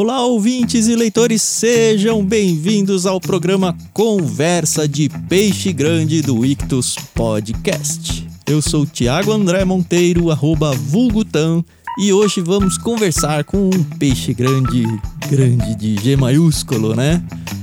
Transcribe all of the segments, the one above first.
Olá, ouvintes e leitores, sejam bem-vindos ao programa Conversa de Peixe Grande do Ictus Podcast. Eu sou Tiago André Monteiro, arroba Vulgutan, e hoje vamos conversar com um peixe grande, grande de G maiúsculo, né?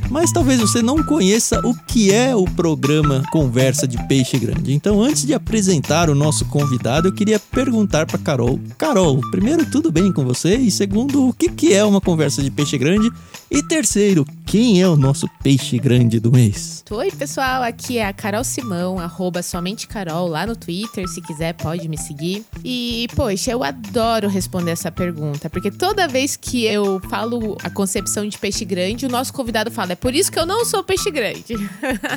Mas talvez você não conheça o que é o programa Conversa de Peixe Grande. Então, antes de apresentar o nosso convidado, eu queria perguntar para Carol. Carol, primeiro, tudo bem com você? E segundo, o que, que é uma conversa de peixe grande? E terceiro, quem é o nosso peixe grande do mês? Oi, pessoal, aqui é a Carol Simão, arroba somente Carol lá no Twitter, se quiser pode me seguir. E, poxa, eu adoro responder essa pergunta, porque toda vez que eu falo a concepção de peixe grande, o nosso convidado fala, é por isso que eu não sou peixe grande.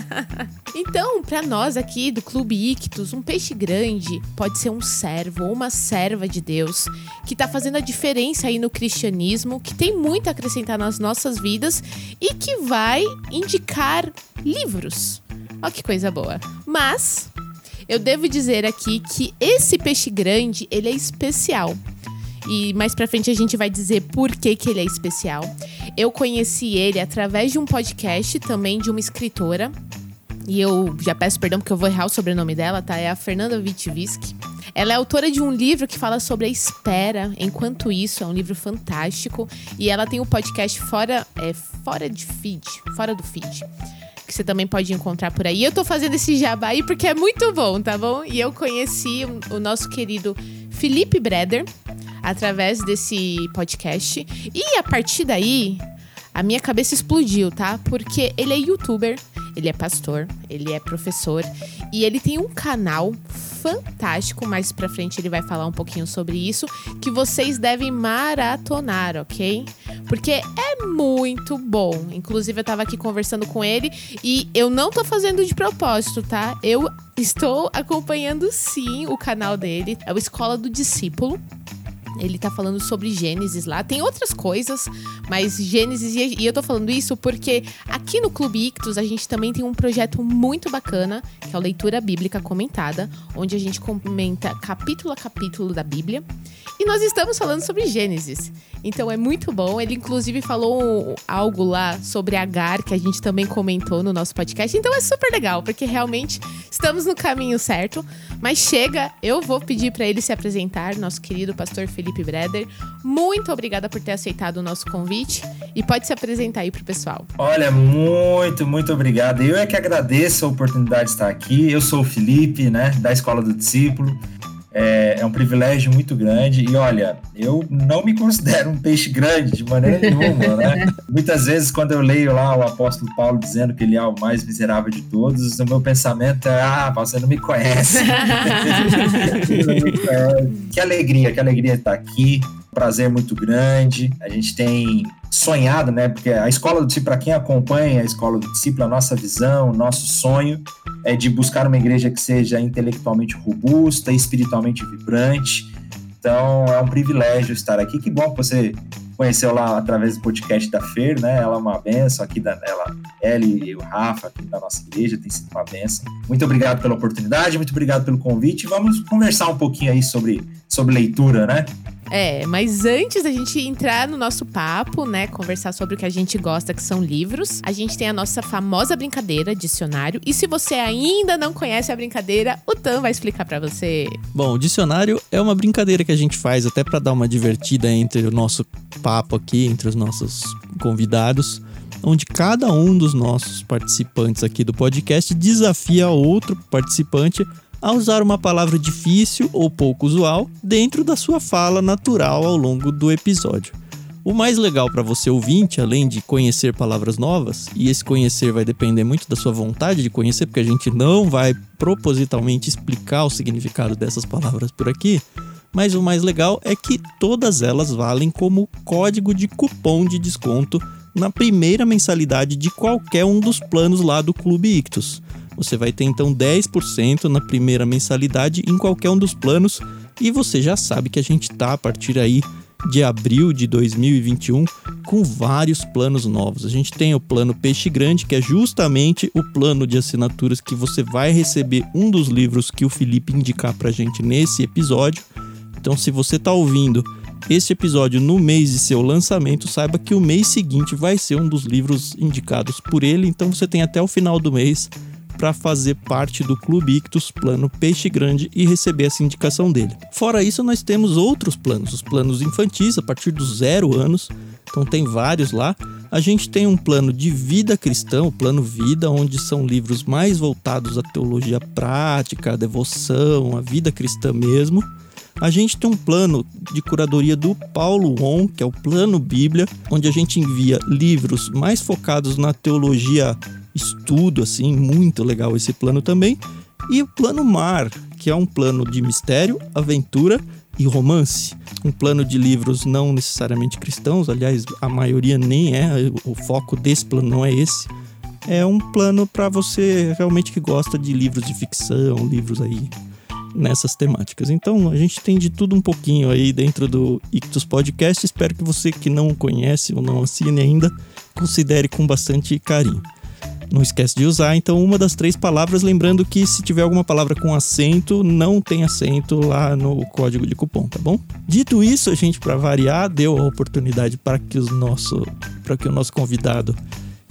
então, para nós aqui do Clube Ictus, um peixe grande pode ser um servo ou uma serva de Deus que tá fazendo a diferença aí no cristianismo, que tem muito a acrescentar nas nossas vidas e que vai indicar livros. Olha que coisa boa. Mas eu devo dizer aqui que esse peixe grande, ele é especial. E mais pra frente a gente vai dizer por que, que ele é especial. Eu conheci ele através de um podcast também de uma escritora. E eu já peço perdão porque eu vou errar o sobrenome dela, tá? É a Fernanda Witwisk. Ela é autora de um livro que fala sobre a espera. Enquanto isso, é um livro fantástico. E ela tem um podcast fora, é, fora de feed, fora do feed que você também pode encontrar por aí. Eu tô fazendo esse jabá aí porque é muito bom, tá bom? E eu conheci o, o nosso querido Felipe Breder através desse podcast. E a partir daí, a minha cabeça explodiu, tá? Porque ele é youtuber, ele é pastor, ele é professor e ele tem um canal fantástico. Mais pra frente ele vai falar um pouquinho sobre isso. Que vocês devem maratonar, ok? Porque é muito bom. Inclusive, eu tava aqui conversando com ele e eu não tô fazendo de propósito, tá? Eu estou acompanhando sim o canal dele. É o Escola do Discípulo. Ele tá falando sobre Gênesis lá. Tem outras coisas, mas Gênesis. E eu tô falando isso porque aqui no Clube Ictus a gente também tem um projeto muito bacana, que é a leitura bíblica comentada, onde a gente comenta capítulo a capítulo da Bíblia. E nós estamos falando sobre Gênesis. Então é muito bom. Ele, inclusive, falou algo lá sobre Agar, que a gente também comentou no nosso podcast. Então é super legal, porque realmente estamos no caminho certo. Mas chega, eu vou pedir para ele se apresentar, nosso querido pastor Felipe Breder. Muito obrigada por ter aceitado o nosso convite. E pode se apresentar aí pro pessoal. Olha, muito, muito obrigado. Eu é que agradeço a oportunidade de estar aqui. Eu sou o Felipe, né, da Escola do Discípulo. É, é, um privilégio muito grande. E olha, eu não me considero um peixe grande de maneira nenhuma, né? Muitas vezes, quando eu leio lá o apóstolo Paulo dizendo que ele é o mais miserável de todos, o meu pensamento é: ah, você não me conhece. que alegria, que alegria estar aqui prazer muito grande. A gente tem sonhado, né? Porque a escola do discípulo, para quem acompanha a escola do discípulo, a nossa visão, o nosso sonho é de buscar uma igreja que seja intelectualmente robusta, espiritualmente vibrante. Então é um privilégio estar aqui. Que bom que você conheceu lá através do podcast da Fer, né? Ela é uma benção aqui da ela, ela e o Rafa aqui da nossa igreja, tem sido uma benção. Muito obrigado pela oportunidade, muito obrigado pelo convite. Vamos conversar um pouquinho aí sobre, sobre leitura, né? É, mas antes da gente entrar no nosso papo, né, conversar sobre o que a gente gosta, que são livros, a gente tem a nossa famosa brincadeira, dicionário. E se você ainda não conhece a brincadeira, o Tan vai explicar para você. Bom, o dicionário é uma brincadeira que a gente faz até para dar uma divertida entre o nosso papo aqui, entre os nossos convidados onde cada um dos nossos participantes aqui do podcast desafia outro participante a usar uma palavra difícil ou pouco usual dentro da sua fala natural ao longo do episódio. O mais legal para você ouvinte, além de conhecer palavras novas, e esse conhecer vai depender muito da sua vontade de conhecer, porque a gente não vai propositalmente explicar o significado dessas palavras por aqui, mas o mais legal é que todas elas valem como código de cupom de desconto na primeira mensalidade de qualquer um dos planos lá do Clube Ictus. Você vai ter então 10% na primeira mensalidade em qualquer um dos planos e você já sabe que a gente tá a partir aí de abril de 2021 com vários planos novos. A gente tem o plano Peixe Grande, que é justamente o plano de assinaturas que você vai receber um dos livros que o Felipe indicar pra gente nesse episódio. Então, se você tá ouvindo este episódio no mês de seu lançamento, saiba que o mês seguinte vai ser um dos livros indicados por ele, então você tem até o final do mês para fazer parte do Clube Ictus Plano Peixe Grande e receber essa indicação dele. Fora isso, nós temos outros planos, os planos infantis a partir dos zero anos, então tem vários lá. A gente tem um plano de vida cristã, o plano vida, onde são livros mais voltados à teologia prática, à devoção, à vida cristã mesmo. A gente tem um plano de curadoria do Paulo On, que é o Plano Bíblia, onde a gente envia livros mais focados na teologia estudo, assim, muito legal esse plano também. E o plano Mar, que é um plano de mistério, aventura e romance. Um plano de livros não necessariamente cristãos, aliás, a maioria nem é, o foco desse plano não é esse. É um plano para você realmente que gosta de livros de ficção, livros aí nessas temáticas. Então a gente tem de tudo um pouquinho aí dentro do Ictus Podcast. Espero que você que não conhece ou não assine ainda considere com bastante carinho. Não esquece de usar então uma das três palavras, lembrando que se tiver alguma palavra com acento, não tem acento lá no código de cupom, tá bom? Dito isso, a gente para variar deu a oportunidade para que os nosso que o nosso convidado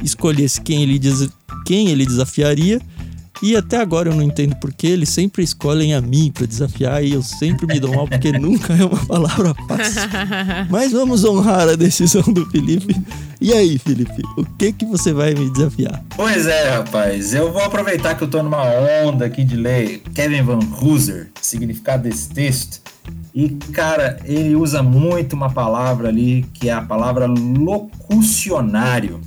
escolhesse quem ele quem ele desafiaria e até agora eu não entendo porque eles sempre escolhem a mim para desafiar e eu sempre me dou mal porque nunca é uma palavra fácil. Mas vamos honrar a decisão do Felipe. E aí, Felipe, o que que você vai me desafiar? Pois é, rapaz. Eu vou aproveitar que eu tô numa onda aqui de ler Kevin Van Hooser, significado desse texto. E, cara, ele usa muito uma palavra ali que é a palavra locucionário.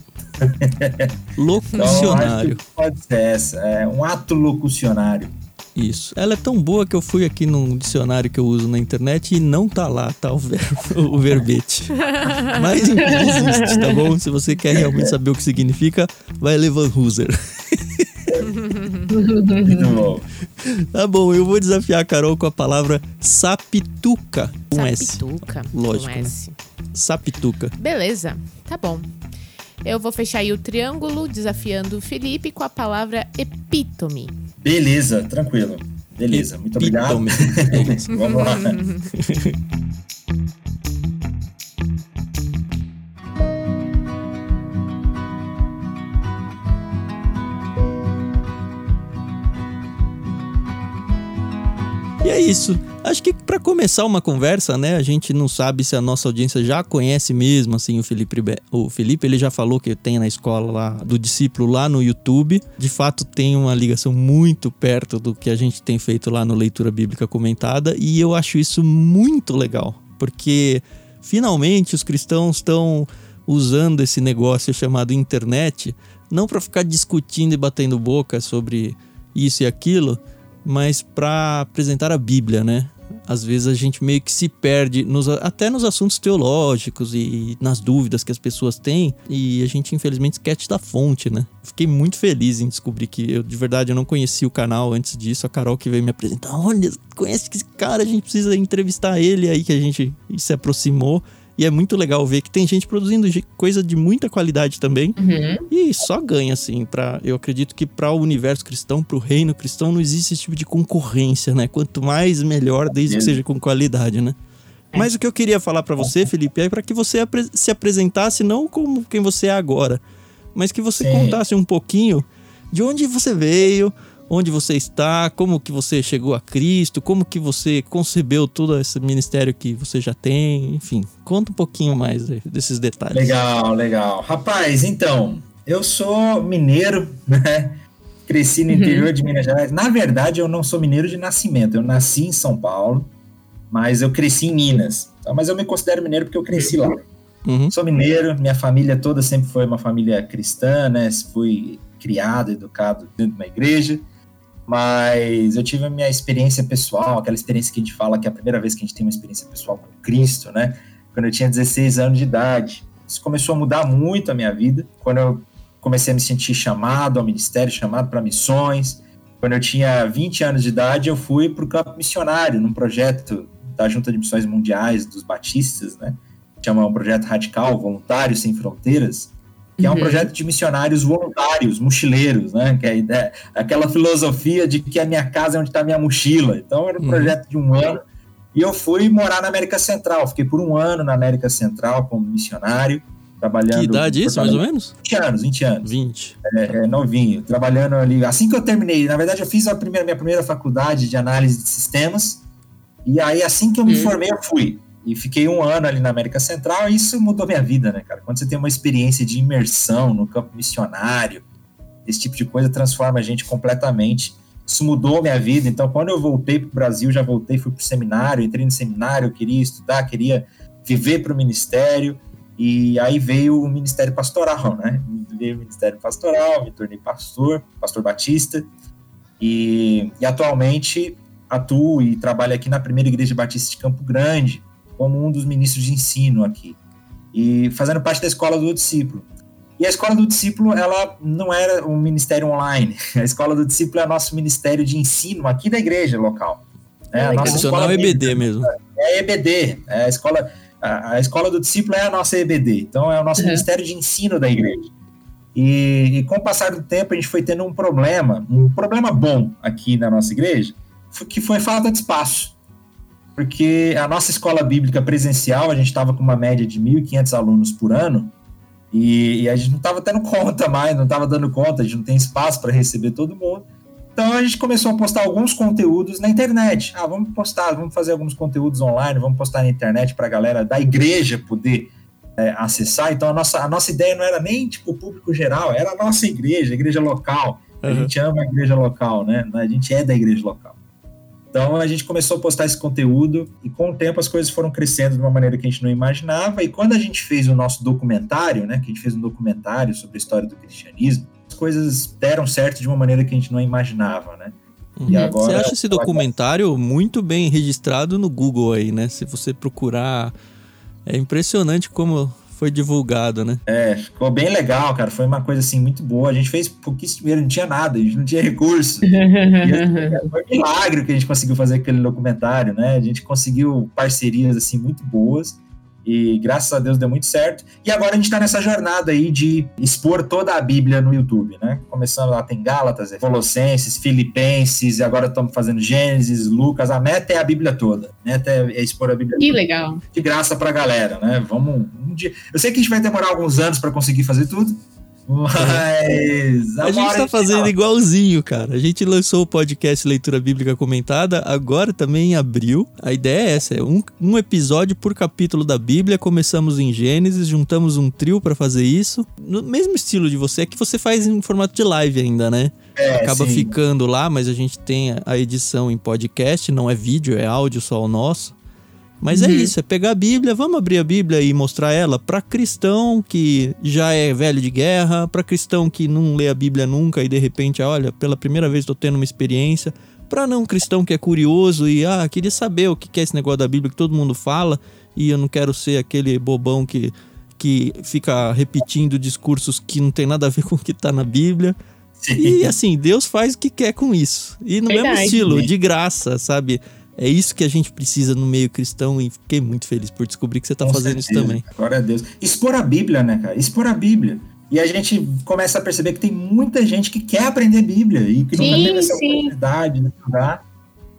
locucionário. Então, pode ser essa, é um ato locucionário. Isso. Ela é tão boa que eu fui aqui num dicionário que eu uso na internet e não tá lá, tá o, ver, o verbete. Mas enfim, existe, tá bom? Se você quer realmente saber o que significa, vai ler Van Hooser. Muito bom. Tá bom, eu vou desafiar a Carol com a palavra sapituca. Com S. Sapituca. Lógico. Com né? S. Sapituca. Beleza, tá bom. Eu vou fechar aí o triângulo, desafiando o Felipe com a palavra epítome. Beleza, tranquilo. Beleza, muito obrigado. Vamos lá. E é isso. Acho que para começar uma conversa, né, a gente não sabe se a nossa audiência já conhece mesmo assim o Felipe. O Felipe ele já falou que tem na escola lá do discípulo lá no YouTube. De fato tem uma ligação muito perto do que a gente tem feito lá no leitura bíblica comentada e eu acho isso muito legal, porque finalmente os cristãos estão usando esse negócio chamado internet não para ficar discutindo e batendo boca sobre isso e aquilo, mas para apresentar a Bíblia, né? Às vezes a gente meio que se perde nos, até nos assuntos teológicos e nas dúvidas que as pessoas têm e a gente infelizmente esquece da fonte, né? Fiquei muito feliz em descobrir que eu de verdade eu não conhecia o canal antes disso, a Carol que veio me apresentar, olha, conhece esse cara, a gente precisa entrevistar ele aí que a gente se aproximou e é muito legal ver que tem gente produzindo coisa de muita qualidade também. Uhum. E só ganha, assim. Pra, eu acredito que para o universo cristão, para o reino cristão, não existe esse tipo de concorrência, né? Quanto mais, melhor, desde que seja com qualidade, né? É. Mas o que eu queria falar para você, Felipe, é para que você se apresentasse não como quem você é agora, mas que você Sim. contasse um pouquinho de onde você veio, onde você está, como que você chegou a Cristo, como que você concebeu todo esse ministério que você já tem, enfim, conta um pouquinho mais desses detalhes. Legal, legal. Rapaz, então, eu sou mineiro, né? Cresci no interior uhum. de Minas Gerais. Na verdade, eu não sou mineiro de nascimento. Eu nasci em São Paulo, mas eu cresci em Minas. Mas eu me considero mineiro porque eu cresci lá. Uhum. Sou mineiro, minha família toda sempre foi uma família cristã, né? Fui criado, educado dentro de uma igreja mas eu tive a minha experiência pessoal, aquela experiência que a gente fala que é a primeira vez que a gente tem uma experiência pessoal com Cristo, né? Quando eu tinha 16 anos de idade. Isso começou a mudar muito a minha vida. Quando eu comecei a me sentir chamado ao ministério, chamado para missões. Quando eu tinha 20 anos de idade, eu fui para o campo missionário, num projeto da Junta de Missões Mundiais dos Batistas, né? Chama um projeto radical, Voluntários Sem Fronteiras que é um uhum. projeto de missionários voluntários, mochileiros, né? Que é aquela filosofia de que a minha casa é onde está a minha mochila. Então era um uhum. projeto de um ano E eu fui morar na América Central. Fiquei por um ano na América Central como missionário, trabalhando. Que idade isso, mais ou menos? 20 anos, 20 anos. 20. É, é, novinho, trabalhando ali. Assim que eu terminei, na verdade, eu fiz a primeira, minha primeira faculdade de análise de sistemas. E aí, assim que eu me Hum. formei, eu fui. E fiquei um ano ali na América Central, e isso mudou minha vida, né, cara? Quando você tem uma experiência de imersão no campo missionário, esse tipo de coisa transforma a gente completamente. Isso mudou minha vida. Então, quando eu voltei para o Brasil, já voltei, fui para o seminário, entrei no seminário, queria estudar, queria viver para o ministério. E aí veio o ministério pastoral, né? Veio o ministério pastoral, me tornei pastor, pastor batista. E, e atualmente atuo e trabalho aqui na primeira igreja batista de Campo Grande, como um dos ministros de ensino aqui. E fazendo parte da escola do discípulo. E a escola do discípulo, ela não era um ministério online. A escola do discípulo é nosso ministério de ensino aqui da igreja local. É a Legal. nossa escola EBD mesmo. É a EBD, é a escola, a, a escola do discípulo é a nossa EBD, então é o nosso Uhum. ministério de ensino da igreja. E, e com o passar do tempo a gente foi tendo um problema, um problema bom aqui na nossa igreja, que foi falta de espaço. Porque a nossa escola bíblica presencial, a gente estava com uma média de 1.500 alunos por ano, e, e a gente não estava tendo conta mais, não estava dando conta, a gente não tem espaço para receber todo mundo. Então a gente começou a postar alguns conteúdos na internet. Ah, vamos postar, vamos fazer alguns conteúdos online, vamos postar na internet para a galera da igreja poder é, acessar. Então a nossa, a nossa ideia não era nem tipo o público geral, era a nossa igreja, a igreja local. A Uhum. gente ama a igreja local, né? A gente é da igreja local. Então a gente começou a postar esse conteúdo e com o tempo as coisas foram crescendo de uma maneira que a gente não imaginava. E quando a gente fez o nosso documentário, né? Que a gente fez um documentário sobre a história do cristianismo, as coisas deram certo de uma maneira que a gente não imaginava, né? Uhum. E agora- Você acha esse documentário muito bem registrado no Google aí, né? Se você procurar. É impressionante como foi divulgado, né? É, ficou bem legal, cara. Foi uma coisa assim muito boa. A gente fez pouquíssimo dinheiro, não tinha nada, a gente não tinha recurso. Foi um milagre que a gente conseguiu fazer aquele documentário, né? A gente conseguiu parcerias assim muito boas e graças a Deus deu muito certo. E agora a gente tá nessa jornada aí de expor toda a Bíblia no YouTube, né? Começando lá tem Gálatas, Colossenses, Filipenses, e agora estamos fazendo Gênesis, Lucas. A meta é a Bíblia toda. A meta é é expor a Bíblia Que toda legal. de graça pra galera, né? Vamos um dia. Eu sei que a gente vai demorar alguns anos para conseguir fazer tudo, mas A gente tá fazendo igualzinho, cara. A gente lançou o podcast Leitura Bíblica Comentada agora também em abril. A ideia é essa: é um, um episódio por capítulo da Bíblia. Começamos em Gênesis, juntamos um trio pra fazer isso. No mesmo estilo de você, é que você faz em formato de live ainda, né? é, Acaba sim. ficando lá, mas a gente tem a edição em podcast, não é vídeo, é áudio só o nosso. Mas é Uhum. isso, é pegar a Bíblia, vamos abrir a Bíblia e mostrar ela para cristão que já é velho de guerra, para cristão que não lê a Bíblia nunca e de repente, olha, pela primeira vez estou tendo uma experiência, para não cristão que é curioso e ah, queria saber o que é esse negócio da Bíblia que todo mundo fala e eu não quero ser aquele bobão que que fica repetindo discursos que não tem nada a ver com o que tá na Bíblia. Sim. E assim, Deus faz o que quer com isso. E no mesmo Verdade. estilo, de graça, sabe? É isso que a gente precisa no meio cristão e fiquei muito feliz por descobrir que você tá Com fazendo isso certeza. também. Glória a Deus. Expor a Bíblia, né, cara? Expor a Bíblia. E a gente começa a perceber que tem muita gente que quer aprender Bíblia e que nunca Sim, teve essa sim. oportunidade de estudar.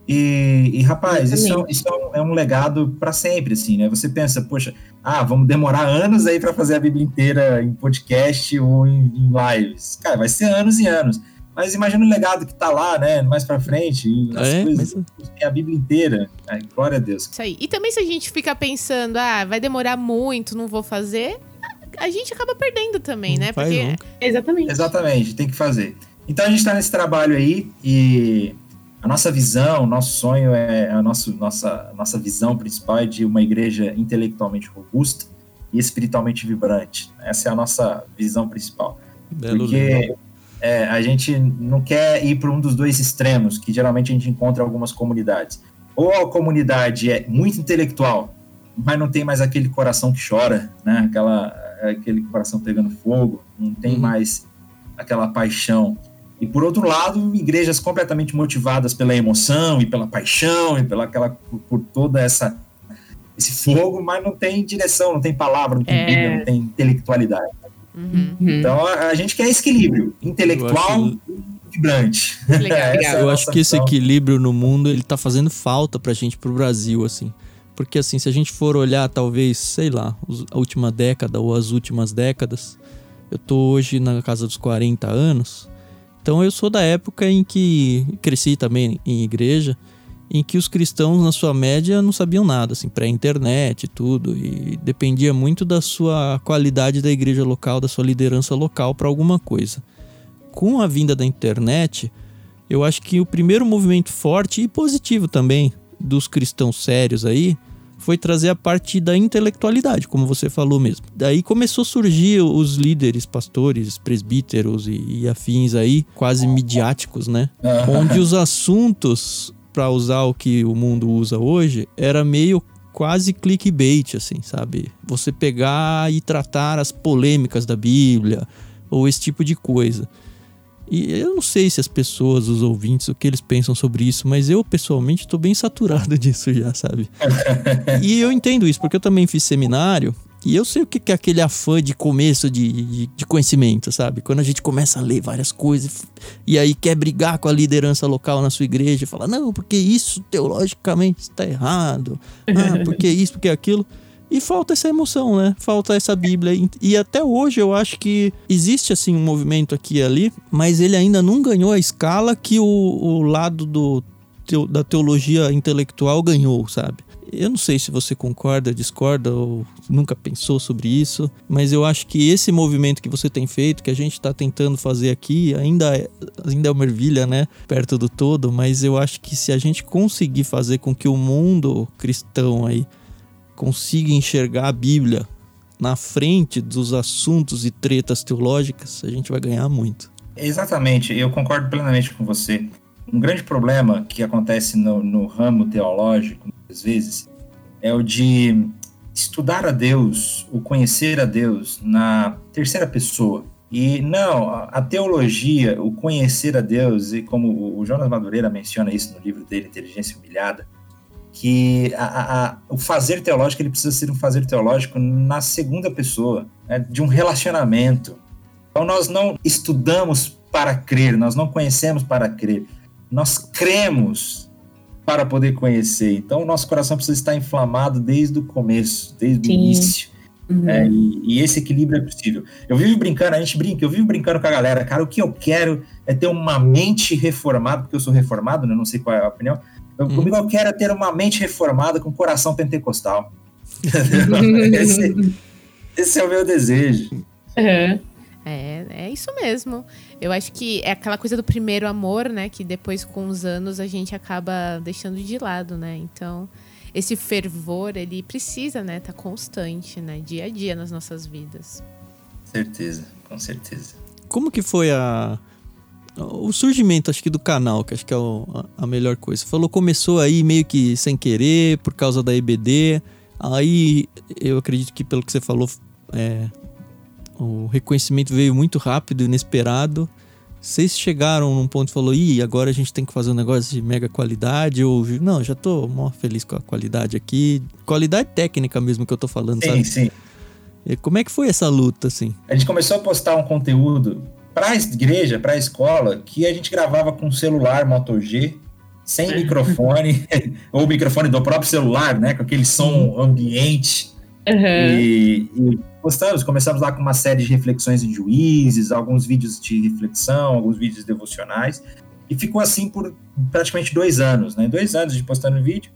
E, e, rapaz, isso, é, isso é um, é um legado para sempre, assim, né? Você pensa, poxa, ah, vamos demorar anos aí para fazer a Bíblia inteira em podcast ou em, em lives. Cara, vai ser anos e anos. Mas imagina o legado que tá lá, né? Mais pra frente, as É, coisas, mas tem a Bíblia inteira. Ai, glória a Deus. Isso aí. E também se a gente fica pensando, ah, vai demorar muito, não vou fazer, a gente acaba perdendo também, não né? Porque nunca. Exatamente. Exatamente, tem que fazer. Então a gente está nesse trabalho aí e a nossa visão, o nosso sonho é a nossa, nossa, nossa visão principal é de uma igreja intelectualmente robusta e espiritualmente vibrante. Essa é a nossa visão principal. Belo. Porque é, a gente não quer ir para um dos dois extremos que geralmente a gente encontra em algumas comunidades. Ou a comunidade é muito intelectual, mas não tem mais aquele coração que chora, né? Aquela, aquele coração pegando fogo, não tem Uhum. mais aquela paixão. E por outro lado, igrejas completamente motivadas pela emoção e pela paixão e pela aquela por, por toda essa esse fogo, mas não tem direção, não tem palavra, não tem É. Não tem intelectualidade. Uhum. Então a, a gente quer esse equilíbrio intelectual e vibrante. Legal. É eu acho que esse equilíbrio no mundo, ele tá fazendo falta pra gente, pro Brasil, assim. Porque, assim, se a gente for olhar, talvez, sei lá, a última década ou as últimas décadas, eu tô hoje na casa dos 40 anos, então eu sou da época em que cresci também em igreja, em que os cristãos, na sua média, não sabiam nada, assim, pré-internet e tudo, e dependia muito da sua qualidade da igreja local, da sua liderança local para alguma coisa. Com a vinda da internet, eu acho que o primeiro movimento forte e positivo também dos cristãos sérios aí foi trazer a parte da intelectualidade, como você falou mesmo. Daí começou a surgir os líderes, pastores, presbíteros e, e afins aí, quase midiáticos, né? Onde os assuntos, para usar o que o mundo usa hoje, era meio quase clickbait, assim, sabe? Você pegar e tratar as polêmicas da Bíblia ou esse tipo de coisa. E eu não sei se as pessoas, os ouvintes, o que eles pensam sobre isso, mas eu pessoalmente tô bem saturado disso já, sabe? e eu entendo isso, porque eu também fiz seminário e eu sei o que é aquele afã de começo de, de, de conhecimento, sabe? Quando a gente começa a ler várias coisas e aí quer brigar com a liderança local na sua igreja e fala, não, porque isso teologicamente está errado, ah, porque isso, porque aquilo. E falta essa emoção, né? Falta essa Bíblia. E- até hoje eu acho que existe assim um movimento aqui e ali, mas ele ainda não ganhou a escala que o, o lado do, da teologia intelectual ganhou, sabe? Eu não sei se você concorda, discorda ou nunca pensou sobre isso, mas eu acho que esse movimento que você tem feito, que a gente está tentando fazer aqui, ainda é, ainda é uma ervilha, né? Perto do todo, mas eu acho que se a gente conseguir fazer com que o mundo cristão aí consiga enxergar a Bíblia na frente dos assuntos e tretas teológicas, a gente vai ganhar muito. Exatamente, eu concordo plenamente com você. Um grande problema que acontece no, no ramo teológico, muitas vezes, é o de estudar a Deus, o conhecer a Deus na terceira pessoa. E não, a teologia, o conhecer a Deus, e como o- Jonas Madureira menciona isso no livro dele, Inteligência Humilhada, que a- a- o fazer teológico ele precisa ser um fazer teológico na segunda pessoa, né, de um relacionamento. Então nós não estudamos para crer, nós não conhecemos para crer, nós cremos para poder conhecer. Então o nosso coração precisa estar inflamado desde o começo, desde o Sim. início. Uhum. É, e, e esse equilíbrio é possível. Eu vivo brincando, a gente brinca, eu vivo brincando com a galera, cara, o que eu quero é ter uma mente reformada, porque eu sou reformado, né? Não sei qual é a opinião. Eu, Hum. Comigo eu quero é ter uma mente reformada com coração pentecostal. esse, esse é o meu desejo. Uhum. É, é isso mesmo. Eu acho que é aquela coisa do primeiro amor, né? Que depois, com os anos, a gente acaba deixando de lado, né? Então, esse fervor, ele precisa, né? Tá constante, né? Dia a dia nas nossas vidas. Certeza, com certeza. Como que foi a o surgimento, acho que do canal, que acho que é o- a, melhor coisa. Você falou começou aí meio que sem querer, por causa da EBD. Aí eu acredito que pelo que você falou, é, o reconhecimento veio muito rápido, inesperado. Vocês chegaram num ponto e falou, ih, agora a gente tem que fazer um negócio de mega qualidade, ou não, já tô mó feliz com a qualidade aqui. Qualidade técnica mesmo que eu tô falando, Sim, sabe? sim. E Como é que foi essa luta, assim? A gente começou a postar um conteúdo para a igreja, para a escola, que a gente gravava com celular Moto G, sem microfone, ou microfone do próprio celular, né? Com aquele som ambiente. Uhum. E, e postamos, começamos lá com uma série de reflexões em juízes, alguns vídeos de reflexão, alguns vídeos devocionais. E ficou assim por praticamente dois anos, né? Dois anos de postando vídeo.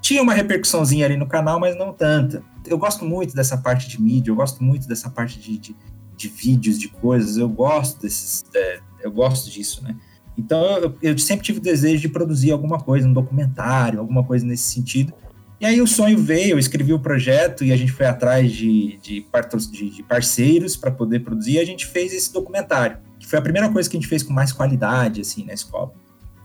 Tinha uma repercussãozinha ali no canal, mas não tanta. Eu gosto muito dessa parte de mídia, eu gosto muito dessa parte de, de, de vídeos, de coisas. Eu gosto desses. é, eu gosto disso, né? Então eu, eu sempre tive o desejo de produzir alguma coisa, um documentário, alguma coisa nesse sentido. E aí o sonho veio, eu escrevi o projeto e a gente foi atrás de, de, de parceiros para poder produzir e a gente fez esse documentário, que foi a primeira coisa que a gente fez com mais qualidade, assim, na escola.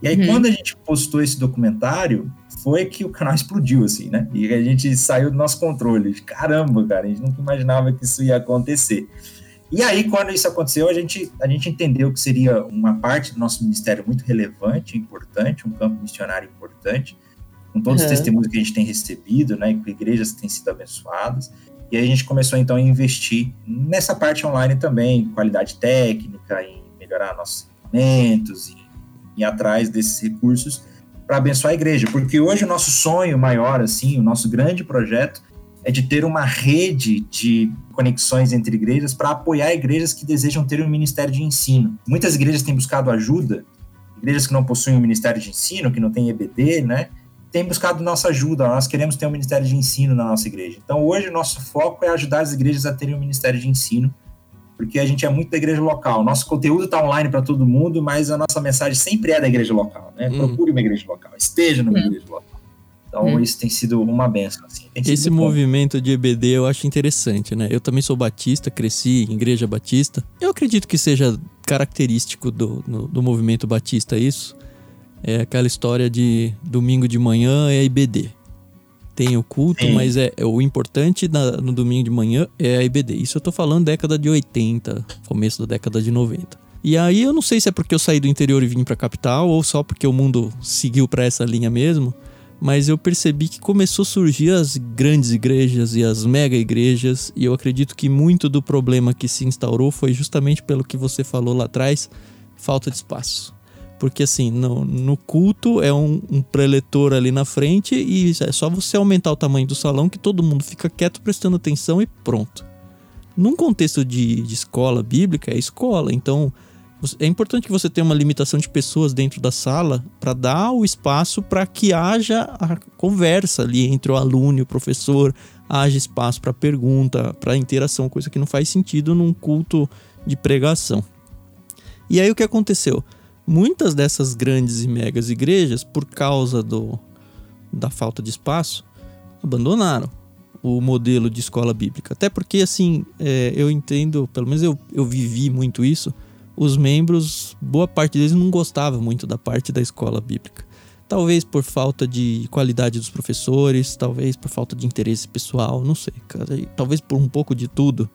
E aí, Uhum. quando a gente postou esse documentário, foi que o canal explodiu, assim, né? E a gente saiu do nosso controle. Caramba, cara, a gente nunca imaginava que isso ia acontecer. E aí, quando isso aconteceu, a gente, a gente entendeu que seria uma parte do nosso ministério muito relevante, importante, um campo missionário importante, com todos os Uhum. testemunhos que a gente tem recebido, né, com igrejas que têm sido abençoadas. E aí a gente começou, então, a investir nessa parte online também, em qualidade técnica, em melhorar a nossa, equipamentos e ir atrás desses recursos para abençoar a igreja, porque hoje o nosso sonho maior, assim, o nosso grande projeto é de ter uma rede de conexões entre igrejas para apoiar igrejas que desejam ter um ministério de ensino. Muitas igrejas têm buscado ajuda, igrejas que não possuem um ministério de ensino, que não têm EBD, né? Têm buscado nossa ajuda. Nós queremos ter um ministério de ensino na nossa igreja. Então, hoje, o nosso foco é ajudar as igrejas a terem um ministério de ensino, porque a gente é muito da igreja local. Nosso conteúdo está online para todo mundo, mas a nossa mensagem sempre é da igreja local, né? Hum. Procure uma igreja local, esteja numa hum. igreja local. Então, hum. isso tem sido uma benção. Assim. Esse movimento de EBD eu acho interessante, né? Eu também sou batista, cresci em igreja batista. Eu acredito que seja característico do, no, do movimento batista isso. É aquela história de domingo de manhã é IBD. Tem o culto, Sim. mas é, é, o importante na, no domingo de manhã é a IBD. Isso eu tô falando década de 80, começo da década de 90. E aí eu não sei se é porque eu saí do interior e vim pra capital ou só porque o mundo seguiu para essa linha mesmo mas eu percebi que começou a surgir as grandes igrejas e as mega igrejas, e eu acredito que muito do problema que se instaurou foi justamente pelo que você falou lá atrás, falta de espaço. Porque assim, no, no culto é um, um, preletor ali na frente e é só você aumentar o tamanho do salão que todo mundo fica quieto prestando atenção e pronto. Num contexto de, de escola bíblica, é escola, então é importante que você tenha uma limitação de pessoas dentro da sala para dar o espaço para que haja a conversa ali entre o aluno e o professor, haja espaço para pergunta, para interação, coisa que não faz sentido num culto de pregação. E aí o que aconteceu? Muitas dessas grandes e megas igrejas, por causa do, da falta de espaço, abandonaram o modelo de escola bíblica. Até porque, assim, é, eu entendo, pelo menos eu, eu vivi muito isso os membros, boa parte deles não gostava muito da parte da escola bíblica. Talvez por falta de qualidade dos professores, talvez por falta de interesse pessoal, não sei, cara. Talvez por um pouco de tudo.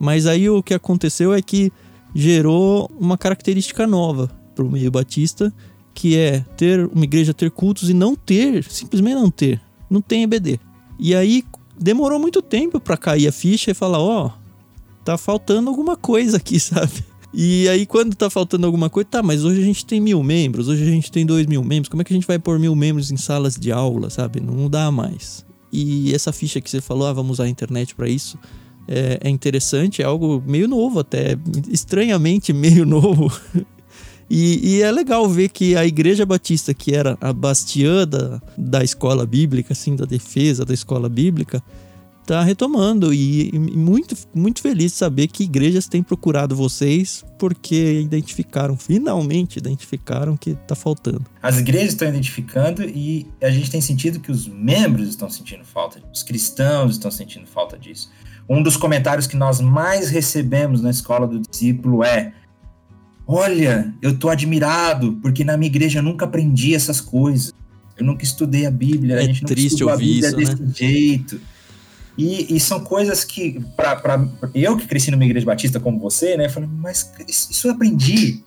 Mas aí o que aconteceu é que gerou uma característica nova para o meio batista, que é ter uma igreja ter cultos e não ter, simplesmente não ter, não tem EBD. E aí demorou muito tempo para cair a ficha e falar, ó, oh, tá faltando alguma coisa aqui, sabe? E aí, quando tá faltando alguma coisa, tá, mas hoje a gente tem mil membros, hoje a gente tem dois mil membros, como é que a gente vai pôr mil membros em salas de aula, sabe? Não dá mais. E essa ficha que você falou, ah, vamos usar a internet para isso, é, é, interessante, é algo meio novo até, estranhamente meio novo. E, e, é legal ver que a Igreja Batista, que era a bastiã da, escola bíblica, assim, da defesa da escola bíblica, tá retomando e, e, muito, muito feliz de saber que igrejas têm procurado vocês porque identificaram, finalmente identificaram que tá faltando. As igrejas estão identificando e a gente tem sentido que os membros estão sentindo falta, os cristãos estão sentindo falta disso. Um dos comentários que nós mais recebemos na escola do discípulo é: Olha, eu tô admirado, porque na minha igreja eu nunca aprendi essas coisas. Eu nunca estudei a Bíblia, é a gente nunca estudou a Bíblia isso, desse né? jeito. E, e, são coisas que, para eu que cresci numa igreja batista como você, né, falei, mas isso eu aprendi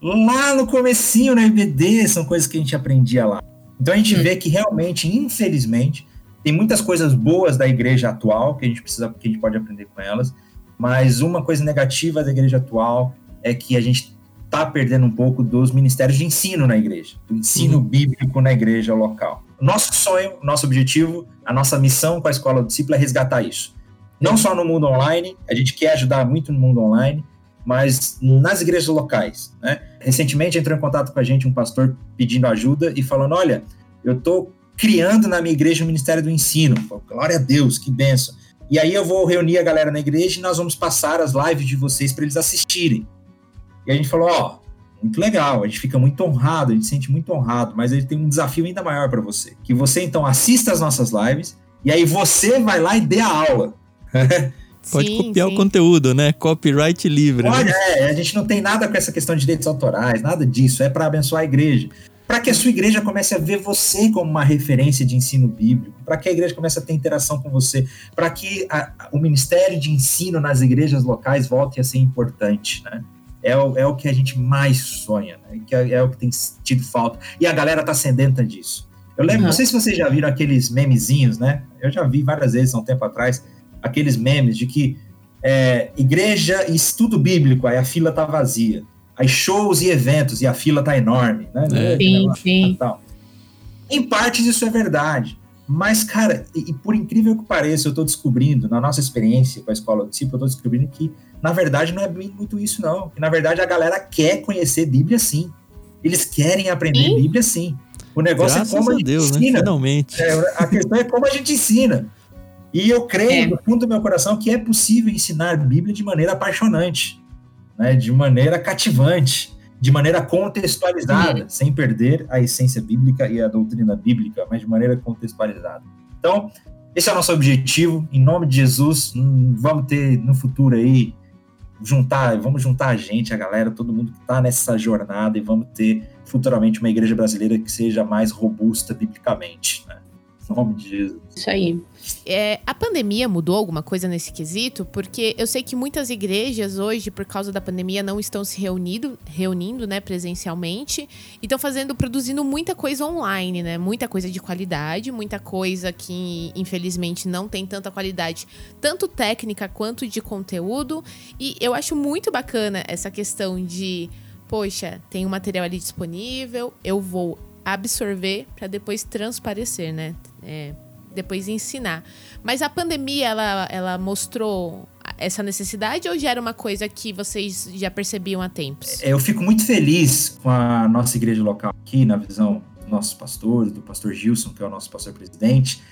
lá no comecinho na IBD, são coisas que a gente aprendia lá. Então a gente hum. vê que realmente, infelizmente, tem muitas coisas boas da igreja atual que a gente precisa, que a gente pode aprender com elas, mas uma coisa negativa da igreja atual é que a gente está perdendo um pouco dos ministérios de ensino na igreja, do ensino uhum. bíblico na igreja local. Nosso sonho, nosso objetivo, a nossa missão com a Escola do Discípulo é resgatar isso. Não só no mundo online, a gente quer ajudar muito no mundo online, mas nas igrejas locais. Né? Recentemente entrou em contato com a gente um pastor pedindo ajuda e falando: Olha, eu estou criando na minha igreja o Ministério do Ensino. Glória a Deus, que benção. E aí eu vou reunir a galera na igreja e nós vamos passar as lives de vocês para eles assistirem. E a gente falou: Ó, muito legal, a gente fica muito honrado, a gente se sente muito honrado, mas ele tem um desafio ainda maior para você. Que você então assista as nossas lives e aí você vai lá e dê a aula. Pode sim, copiar sim. o conteúdo, né? Copyright livre. Olha, né? é, a gente não tem nada com essa questão de direitos autorais, nada disso, é para abençoar a igreja. Para que a sua igreja comece a ver você como uma referência de ensino bíblico, para que a igreja comece a ter interação com você, para que a, o ministério de ensino nas igrejas locais volte a ser importante, né? É o, é o que a gente mais sonha, né? que é, é, o que tem tido falta. E a galera tá sedenta disso. Eu lembro, uhum. não sei se vocês já viram aqueles memezinhos, né? Eu já vi várias vezes há um tempo atrás, aqueles memes de que é, igreja e estudo bíblico, aí a fila tá vazia. Aí shows e eventos, e a fila tá enorme, né? É. Sim, sim. Em partes isso é verdade. Mas, cara, e, e, por incrível que pareça, eu estou descobrindo, na nossa experiência com a escola do discípulo, eu estou descobrindo que, na verdade, não é muito isso, não. Que, na verdade, a galera quer conhecer Bíblia sim. Eles querem aprender sim. Bíblia sim. O negócio Graças é como a, a gente Deus, né? ensina. Né? Finalmente. É, a questão é como a gente ensina. E eu creio, é. no fundo do meu coração, que é possível ensinar Bíblia de maneira apaixonante, né? de maneira cativante de maneira contextualizada, Sim. sem perder a essência bíblica e a doutrina bíblica, mas de maneira contextualizada. Então, esse é o nosso objetivo. Em nome de Jesus, hum, vamos ter no futuro aí juntar, vamos juntar a gente, a galera, todo mundo que está nessa jornada e vamos ter futuramente uma igreja brasileira que seja mais robusta biblicamente. Né? Nome de Jesus. Isso aí. É, a pandemia mudou alguma coisa nesse quesito? Porque eu sei que muitas igrejas hoje, por causa da pandemia, não estão se reunindo, reunindo, né, presencialmente, e estão fazendo, produzindo muita coisa online, né? Muita coisa de qualidade, muita coisa que, infelizmente, não tem tanta qualidade, tanto técnica quanto de conteúdo. E eu acho muito bacana essa questão de, poxa, tem um material ali disponível, eu vou absorver para depois transparecer, né? É, depois ensinar. Mas a pandemia, ela, ela mostrou essa necessidade ou já era uma coisa que vocês já percebiam há tempos? É, eu fico muito feliz com a nossa igreja local aqui, na visão dos nossos pastores, do pastor Gilson, que é o nosso pastor presidente,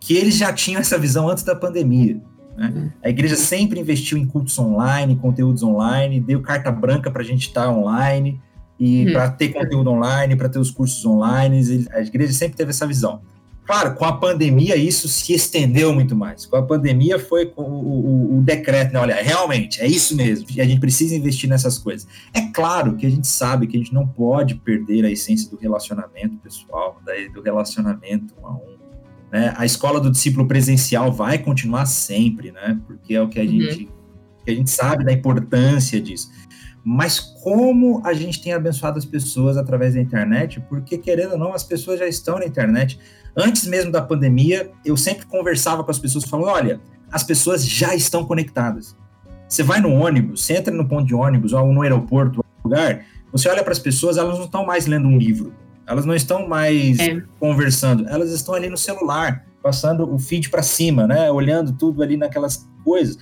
que eles já tinham essa visão antes da pandemia. Né? Uhum. A igreja sempre investiu em cultos online, conteúdos online, deu carta branca para a gente estar tá online e uhum. para ter conteúdo online, para ter os cursos online. A igreja sempre teve essa visão. Claro, com a pandemia isso se estendeu muito mais. Com a pandemia foi o, o, o, decreto, né? Olha, realmente, é isso mesmo. A gente precisa investir nessas coisas. É claro que a gente sabe que a gente não pode perder a essência do relacionamento pessoal, do relacionamento um a um. Né? A escola do discípulo presencial vai continuar sempre, né? Porque é o que a, uhum. gente, que a gente sabe da importância disso mas como a gente tem abençoado as pessoas através da internet, porque querendo ou não, as pessoas já estão na internet. Antes mesmo da pandemia, eu sempre conversava com as pessoas falando: olha, as pessoas já estão conectadas. Você vai no ônibus, você entra no ponto de ônibus ou no aeroporto, lugar, você olha para as pessoas, elas não estão mais lendo um livro, elas não estão mais é. conversando, elas estão ali no celular, passando o feed para cima, né, olhando tudo ali naquelas coisas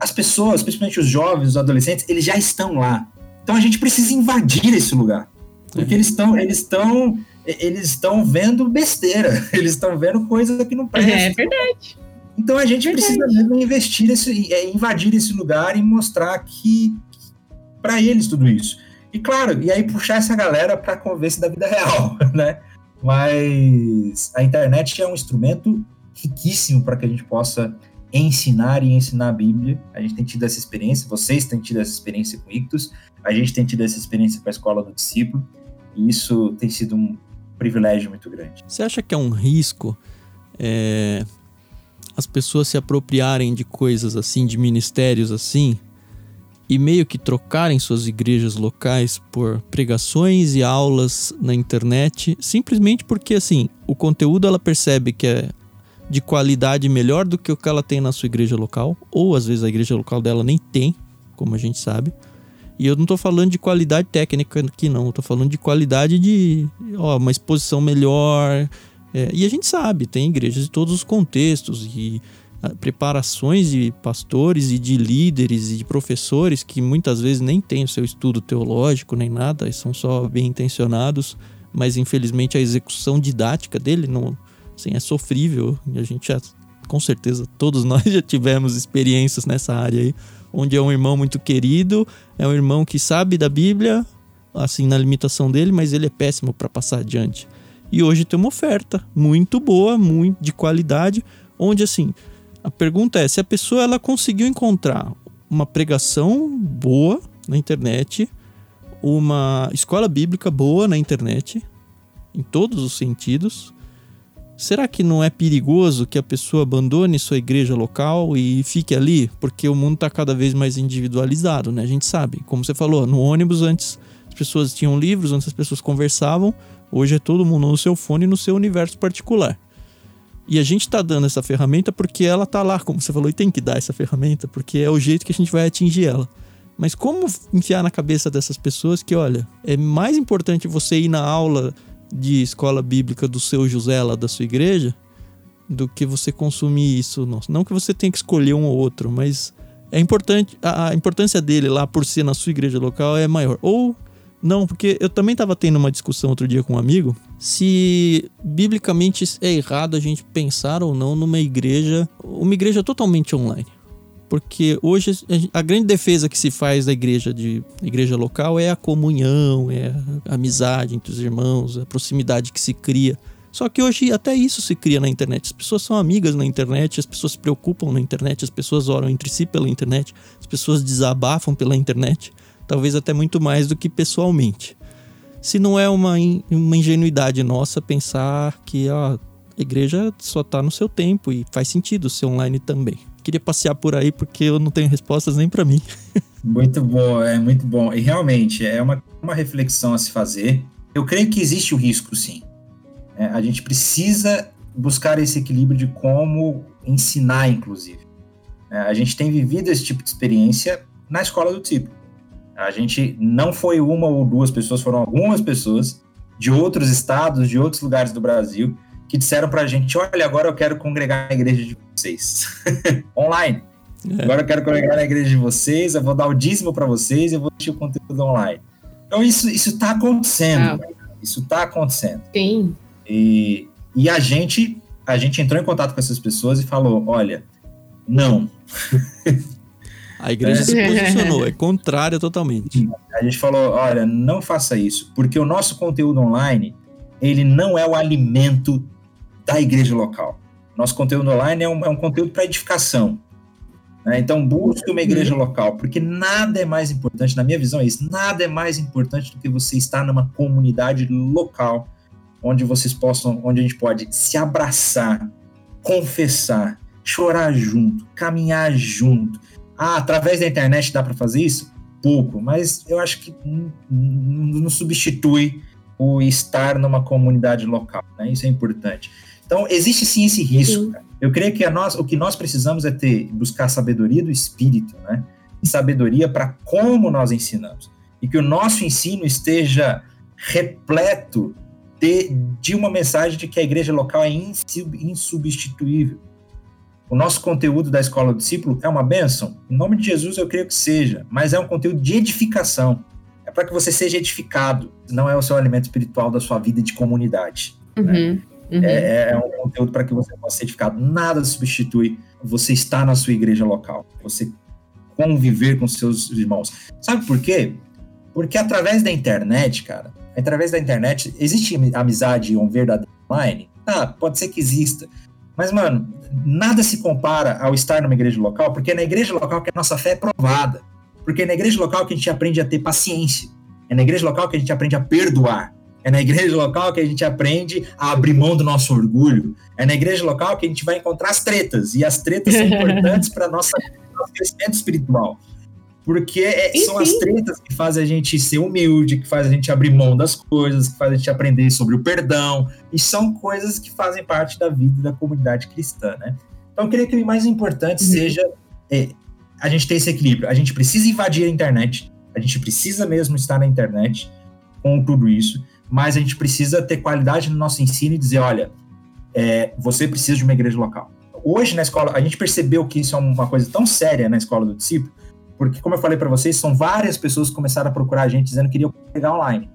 as pessoas, principalmente os jovens, os adolescentes, eles já estão lá. Então a gente precisa invadir esse lugar. Porque eles estão eles estão eles estão vendo besteira, eles estão vendo coisa que não presta. É verdade. Então a gente verdade. precisa mesmo investir esse, é, invadir esse lugar e mostrar que, que para eles tudo isso. E claro, e aí puxar essa galera para a conversa da vida real, né? Mas a internet é um instrumento riquíssimo para que a gente possa ensinar e ensinar a Bíblia. A gente tem tido essa experiência, vocês têm tido essa experiência com Ictus, a gente tem tido essa experiência com a Escola do Discípulo, e isso tem sido um privilégio muito grande. Você acha que é um risco é, as pessoas se apropriarem de coisas assim, de ministérios assim, e meio que trocarem suas igrejas locais por pregações e aulas na internet, simplesmente porque assim, o conteúdo ela percebe que é de qualidade melhor do que o que ela tem na sua igreja local, ou às vezes a igreja local dela nem tem, como a gente sabe. E eu não estou falando de qualidade técnica aqui, não. Eu tô falando de qualidade de ó, uma exposição melhor. É, e a gente sabe, tem igrejas de todos os contextos e a, ah, preparações de pastores e de líderes e de professores que muitas vezes nem têm o seu estudo teológico nem nada, são só bem intencionados, mas infelizmente a execução didática dele não, Sim, é sofrível. E a gente já, com certeza, todos nós já tivemos experiências nessa área aí, onde é um irmão muito querido, é um irmão que sabe da Bíblia, assim, na limitação dele, mas ele é péssimo para passar adiante. E hoje tem uma oferta muito boa, muito de qualidade, onde assim, a pergunta é se a pessoa ela conseguiu encontrar uma pregação boa na internet, uma escola bíblica boa na internet, em todos os sentidos, Será que não é perigoso que a pessoa abandone sua igreja local e fique ali? Porque o mundo está cada vez mais individualizado, né? A gente sabe. Como você falou, no ônibus antes as pessoas tinham livros, antes as pessoas conversavam. Hoje é todo mundo no seu fone no seu universo particular. E a gente está dando essa ferramenta porque ela está lá, como você falou, e tem que dar essa ferramenta, porque é o jeito que a gente vai atingir ela. Mas como enfiar na cabeça dessas pessoas que, olha, é mais importante você ir na aula de escola bíblica do seu José lá da sua igreja do que você consumir isso. Nossa, não que você tenha que escolher um ou outro, mas é importante a, a importância dele lá por ser na sua igreja local é maior. Ou não, porque eu também estava tendo uma discussão outro dia com um amigo se biblicamente é errado a gente pensar ou não numa igreja, uma igreja totalmente online. Porque hoje a grande defesa que se faz da igreja de igreja local é a comunhão, é a amizade entre os irmãos, a proximidade que se cria. Só que hoje até isso se cria na internet. As pessoas são amigas na internet, as pessoas se preocupam na internet, as pessoas oram entre si pela internet, as pessoas desabafam pela internet, talvez até muito mais do que pessoalmente. Se não é uma, uma ingenuidade nossa pensar que ó, a igreja só está no seu tempo e faz sentido ser online também. Queria passear por aí porque eu não tenho respostas nem para mim. muito bom, é muito bom. E realmente é uma, uma reflexão a se fazer. Eu creio que existe o risco, sim. É, a gente precisa buscar esse equilíbrio de como ensinar, inclusive. É, a gente tem vivido esse tipo de experiência na escola do tipo. A gente não foi uma ou duas pessoas, foram algumas pessoas de outros estados, de outros lugares do Brasil, que disseram para a gente: olha, agora eu quero congregar na igreja de vocês, online. É. Agora eu quero congregar na igreja de vocês, eu vou dar o dízimo para vocês, eu vou assistir o conteúdo online. Então isso isso está acontecendo, ah. isso está acontecendo. Sim. E, e a gente a gente entrou em contato com essas pessoas e falou: olha, não. A igreja é. se posicionou, é contrária totalmente. A gente falou: olha, não faça isso, porque o nosso conteúdo online ele não é o alimento da igreja local. Nosso conteúdo online é um, é um conteúdo para edificação. Né? Então, busque uma igreja uhum. local, porque nada é mais importante, na minha visão é isso, nada é mais importante do que você estar numa comunidade local onde vocês possam, onde a gente pode se abraçar, confessar, chorar junto, caminhar junto. Ah, através da internet dá para fazer isso? Pouco, mas eu acho que não substitui o estar numa comunidade local, né? Isso é importante. Então, existe sim esse risco. Eu creio que a nós, o que nós precisamos é ter, buscar sabedoria do espírito, né? sabedoria para como nós ensinamos. E que o nosso ensino esteja repleto de, de uma mensagem de que a igreja local é insubstituível. O nosso conteúdo da Escola do Discípulo é uma bênção? Em nome de Jesus, eu creio que seja, mas é um conteúdo de edificação. É para que você seja edificado, não é o seu alimento espiritual da sua vida de comunidade. Uhum, né? Uhum. É, é, um conteúdo para que você possa ser edificado. Nada substitui você estar na sua igreja local, você conviver com seus irmãos. Sabe por quê? Porque através da internet, cara, através da internet, existe amizade um verdadeiro online? Ah, pode ser que exista. Mas, mano, nada se compara ao estar numa igreja local, porque é na igreja local que a nossa fé é provada. Porque é na igreja local que a gente aprende a ter paciência. É na igreja local que a gente aprende a perdoar. É na igreja local que a gente aprende a abrir mão do nosso orgulho. É na igreja local que a gente vai encontrar as tretas. E as tretas são importantes para nosso crescimento espiritual. Porque é, são as tretas que fazem a gente ser humilde, que fazem a gente abrir mão das coisas, que fazem a gente aprender sobre o perdão. E são coisas que fazem parte da vida da comunidade cristã, né? Então, eu queria que o mais importante uhum. seja é, a gente ter esse equilíbrio. A gente precisa invadir a internet, a gente precisa mesmo estar na internet com tudo isso, mas a gente precisa ter qualidade no nosso ensino e dizer, olha, é, você precisa de uma igreja local. Hoje na escola, a gente percebeu que isso é uma coisa tão séria na escola do discípulo, porque, como eu falei para vocês, são várias pessoas que começaram a procurar a gente dizendo que queriam pegar online.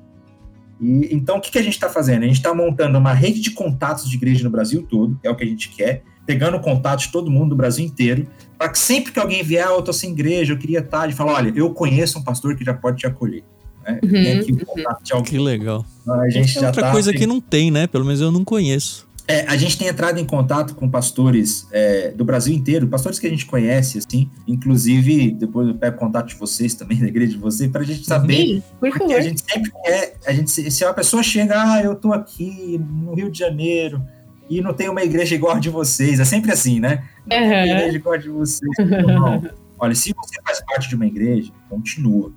E, então, o que, que a gente está fazendo? A gente está montando uma rede de contatos de igreja no Brasil todo, é o que a gente quer, pegando contato de todo mundo do Brasil inteiro, para que sempre que alguém vier, ah, eu estou sem igreja, eu queria estar, de falar, olha, eu conheço um pastor que já pode te acolher. Né? Uhum, aqui o contato de alguém. Que legal. A gente é já outra tá, coisa que não tem, né? Pelo menos eu não conheço. É, a gente tem entrado em contato com pastores é, do Brasil inteiro, pastores que a gente conhece, assim, inclusive, depois eu pego contato de vocês também, da igreja de vocês, para a gente saber. Sim, por favor. a gente sempre quer, a gente, se uma pessoa chega, ah, eu tô aqui no Rio de Janeiro e não tem uma igreja igual a de vocês, é sempre assim, né? Não uhum. tem uma igreja igual a de vocês. Não. Olha, se você faz parte de uma igreja, continua.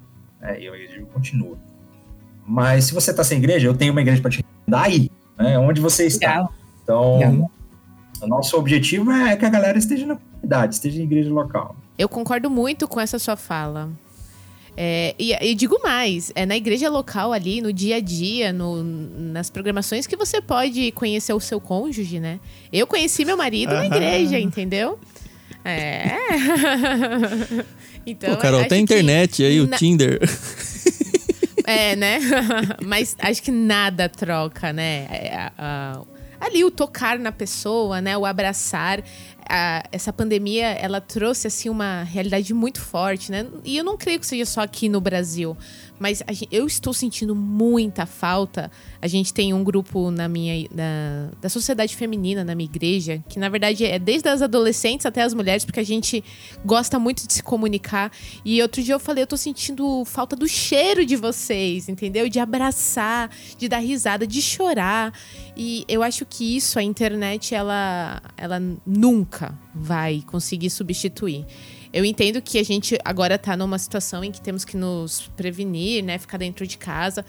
Né? E a igreja continua. Mas se você está sem igreja, eu tenho uma igreja para te dar aí, né? Onde você está. Legal. Então, o nosso objetivo é que a galera esteja na comunidade, esteja em igreja local. Eu concordo muito com essa sua fala. É, e, e, digo mais, é na igreja local ali, no dia a dia, no, nas programações que você pode conhecer o seu cônjuge, né? Eu conheci meu marido na igreja, entendeu? É. então, Pô, Carol, tem internet aí, o na... Tinder. É, né? Mas acho que nada troca, né? É, ali o tocar na pessoa, né? O abraçar a, essa pandemia ela trouxe assim uma realidade muito forte, né? E eu não creio que seja só aqui no Brasil, mas eu estou sentindo muita falta. A gente tem um grupo na minha na, da sociedade feminina na minha igreja, que na verdade é desde as adolescentes até as mulheres, porque a gente gosta muito de se comunicar. E outro dia eu falei, eu tô sentindo falta do cheiro de vocês, entendeu? De abraçar, de dar risada, de chorar. E eu acho que isso a internet ela ela nunca vai conseguir substituir. Eu entendo que a gente agora está numa situação em que temos que nos prevenir, né? Ficar dentro de casa.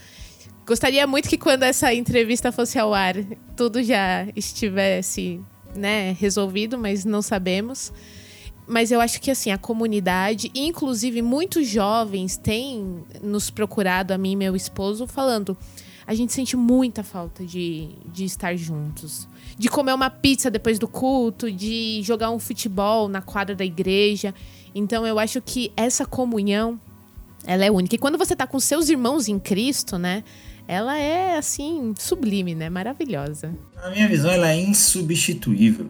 Gostaria muito que quando essa entrevista fosse ao ar, tudo já estivesse, né, resolvido, mas não sabemos. Mas eu acho que assim, a comunidade, inclusive muitos jovens têm nos procurado a mim e meu esposo falando: a gente sente muita falta de, de estar juntos de comer uma pizza depois do culto, de jogar um futebol na quadra da igreja. Então eu acho que essa comunhão ela é única. E quando você tá com seus irmãos em Cristo, né? Ela é assim sublime, né? Maravilhosa. Na minha visão, ela é insubstituível.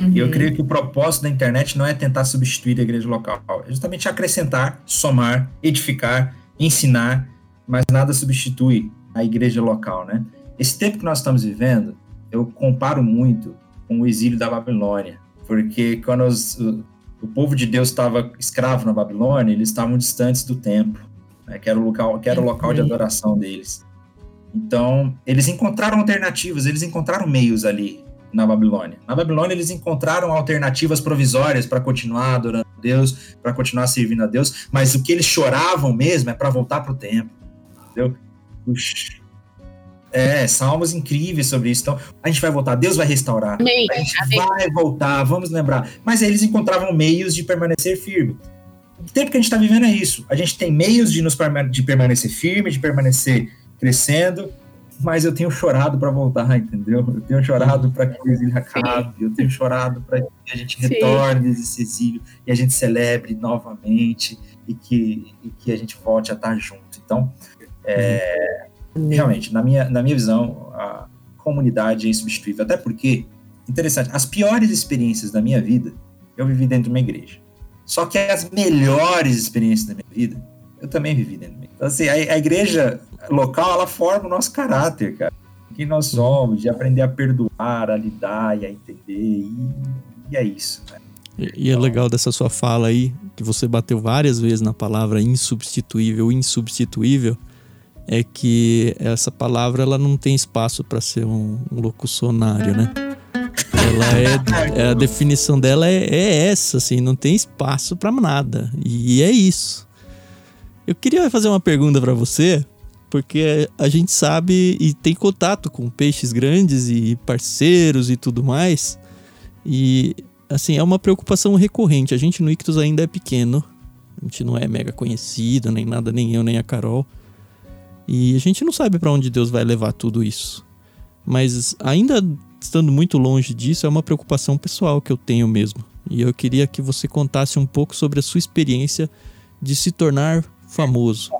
Uhum. E eu creio que o propósito da internet não é tentar substituir a igreja local, é justamente acrescentar, somar, edificar, ensinar, mas nada substitui a igreja local, né? Esse tempo que nós estamos vivendo, eu comparo muito com o exílio da Babilônia, porque quando os, o, povo de Deus estava escravo na Babilônia, eles estavam distantes do templo, né, que era o local, que era o local de adoração deles. Então, eles encontraram alternativas, eles encontraram meios ali na Babilônia. Na Babilônia, eles encontraram alternativas provisórias para continuar adorando a Deus, para continuar servindo a Deus, mas o que eles choravam mesmo é para voltar para o templo. Entendeu? Puxa, é, salmos incríveis sobre isso. Então, a gente vai voltar, Deus vai restaurar. Amém. A gente Amém. vai voltar, vamos lembrar. Mas eles encontravam meios de permanecer firme. O tempo que a gente está vivendo é isso. A gente tem meios de, nos, de permanecer firme, de permanecer crescendo, mas eu tenho chorado para voltar, entendeu? Eu tenho chorado para que o exílio acabe, eu tenho chorado para que a gente retorne desse exílio e a gente celebre novamente e que, e que a gente volte a estar junto. Então, é, realmente, na minha, na minha visão, a comunidade é insubstituível. Até porque, interessante, as piores experiências da minha vida eu vivi dentro de uma igreja. Só que as melhores experiências da minha vida eu também vivi dentro de uma igreja. Então, assim, a, a igreja local, ela forma o nosso caráter, cara. Quem nós somos, de aprender a perdoar, a lidar e a entender. E, e é isso, né? E, e é legal dessa sua fala aí, que você bateu várias vezes na palavra insubstituível, insubstituível é que essa palavra ela não tem espaço para ser um, um locucionário, né? Ela é, é, a definição dela é, é, essa, assim, não tem espaço para nada. E é isso. Eu queria fazer uma pergunta para você, porque a gente sabe e tem contato com peixes grandes e parceiros e tudo mais. E assim, é uma preocupação recorrente. A gente no Ictus ainda é pequeno. A gente não é mega conhecido, nem nada, nem eu, nem a Carol. E a gente não sabe para onde Deus vai levar tudo isso. Mas ainda estando muito longe disso, é uma preocupação pessoal que eu tenho mesmo. E eu queria que você contasse um pouco sobre a sua experiência de se tornar famoso.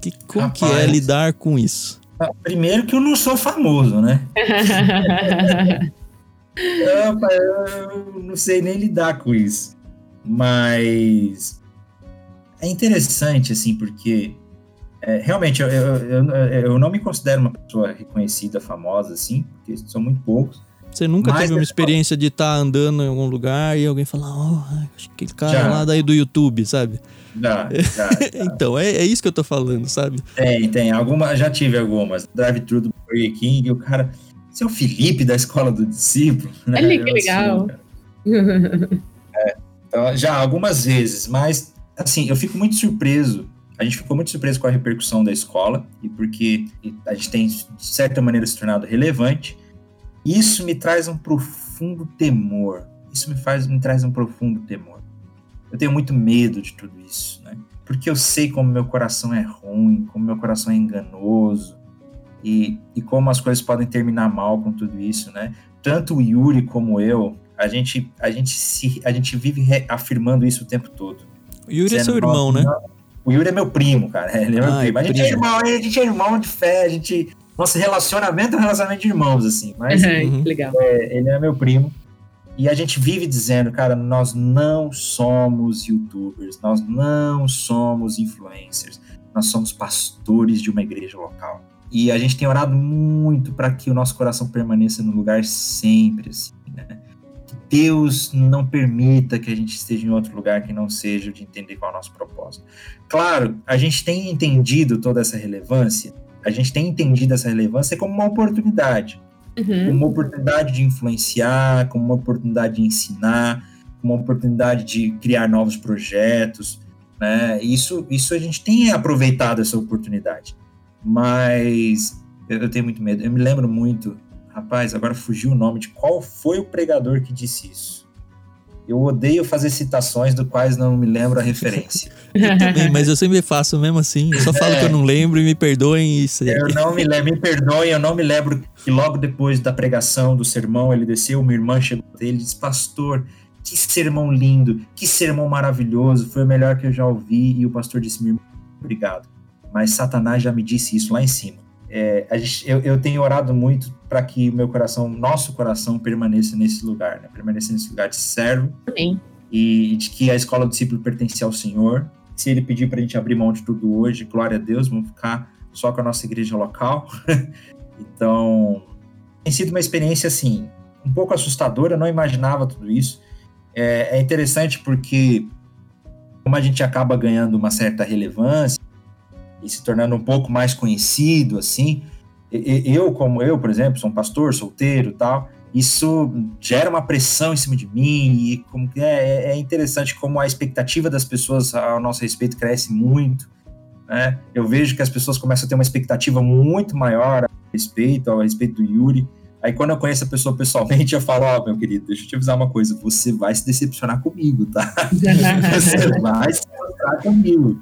Que, como Rapaz, que é lidar com isso? Primeiro que eu não sou famoso, né? eu não sei nem lidar com isso. Mas é interessante, assim, porque é, realmente, eu, eu, eu, não me considero uma pessoa reconhecida, famosa, assim, porque são muito poucos. Você nunca teve uma experiência de estar tá andando em algum lugar e alguém falar, oh, acho que aquele cara já. lá daí do YouTube, sabe? Já, já, já. então, é, é, isso que eu tô falando, sabe? Tem, tem. Alguma, já tive algumas. Drive-thru do Burger King, e o cara. Você é o Felipe da escola do discípulo? Né? Olha que legal. é, então, já algumas vezes, mas assim, eu fico muito surpreso a gente ficou muito surpreso com a repercussão da escola e porque a gente tem, de certa maneira, se tornado relevante. Isso me traz um profundo temor. Isso me faz, me traz um profundo temor. Eu tenho muito medo de tudo isso, né? porque eu sei como meu coração é ruim, como meu coração é enganoso e, e como as coisas podem terminar mal com tudo isso, né? Tanto o Yuri como eu, a gente, a gente, se, a gente vive afirmando isso o tempo todo. O Yuri é seu irmão, né? O Yuri é meu primo, cara. Ele é meu primo. A gente é primo. é irmão, a gente é irmão de fé, a gente. Nosso relacionamento é um relacionamento de irmãos, assim. Mas uhum. legal. É, ele é meu primo. E a gente vive dizendo, cara, nós não somos youtubers, nós não somos influencers, nós somos pastores de uma igreja local. E a gente tem orado muito para que o nosso coração permaneça no lugar sempre, assim, né? Deus não permita que a gente esteja em outro lugar que não seja o de entender qual é o nosso propósito. Claro, a gente tem entendido toda essa relevância, a gente tem entendido essa relevância como uma oportunidade. Uhum. Uma oportunidade de influenciar, como uma oportunidade de ensinar, como uma oportunidade de criar novos projetos. Né? Isso, isso a gente tem aproveitado essa oportunidade. Mas eu, eu tenho muito medo. Eu me lembro muito Rapaz, agora fugiu o nome de qual foi o pregador que disse isso. Eu odeio fazer citações do quais não me lembro a referência. eu também, mas eu sempre faço mesmo assim. Eu só falo é, que eu não lembro e me perdoem isso. Eu não me lembro, me perdoem, eu não me lembro que logo depois da pregação do sermão ele desceu, uma irmã chegou dele e disse: Pastor, que sermão lindo, que sermão maravilhoso, foi o melhor que eu já ouvi. E o pastor disse: Minha irmã, obrigado. Mas Satanás já me disse isso lá em cima. É, gente, eu, eu, tenho orado muito para que o meu coração, nosso coração, permaneça nesse lugar, né? permaneça nesse lugar de servo Amém. e de que a escola do discípulo pertence ao Senhor. Se ele pedir para a gente abrir mão de tudo hoje, glória a Deus, vamos ficar só com a nossa igreja local. então, tem sido uma experiência assim, um pouco assustadora, não imaginava tudo isso. É, é interessante porque, como a gente acaba ganhando uma certa relevância, e se tornando um pouco mais conhecido, assim. Eu, como eu, por exemplo, sou um pastor solteiro tal, isso gera uma pressão em cima de mim e como é, é, é interessante como a expectativa das pessoas ao nosso respeito cresce muito. Né? Eu vejo que as pessoas começam a ter uma expectativa muito maior a respeito, ao respeito do Yuri. Aí quando eu conheço a pessoa pessoalmente, eu falo, ó, oh, meu querido, deixa eu te avisar uma coisa, você vai se decepcionar comigo, tá? você vai se decepcionar comigo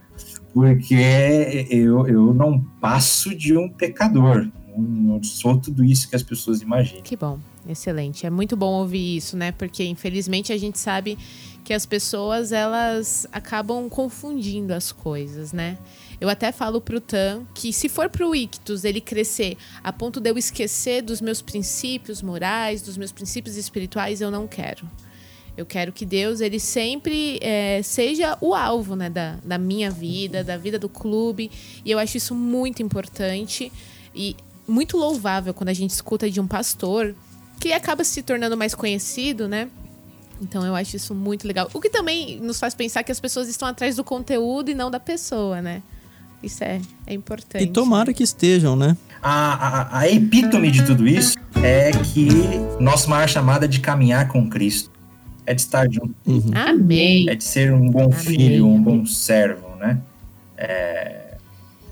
porque eu, eu não passo de um pecador. Não sou tudo isso que as pessoas imaginam. Que bom, excelente. É muito bom ouvir isso, né? Porque infelizmente a gente sabe que as pessoas elas acabam confundindo as coisas, né? Eu até falo pro Tan que se for pro Ictus ele crescer a ponto de eu esquecer dos meus princípios morais, dos meus princípios espirituais, eu não quero. Eu quero que Deus ele sempre é, seja o alvo né, da, da minha vida, da vida do clube. E eu acho isso muito importante e muito louvável quando a gente escuta de um pastor que acaba se tornando mais conhecido, né? Então eu acho isso muito legal. O que também nos faz pensar que as pessoas estão atrás do conteúdo e não da pessoa, né? Isso é, é importante. E tomara que estejam, né? A, a, a epítome de tudo isso é que nossa maior chamada é de caminhar com Cristo é de estar junto. Uhum. Amém. É de ser um bom Amém. filho, um bom servo, né? É,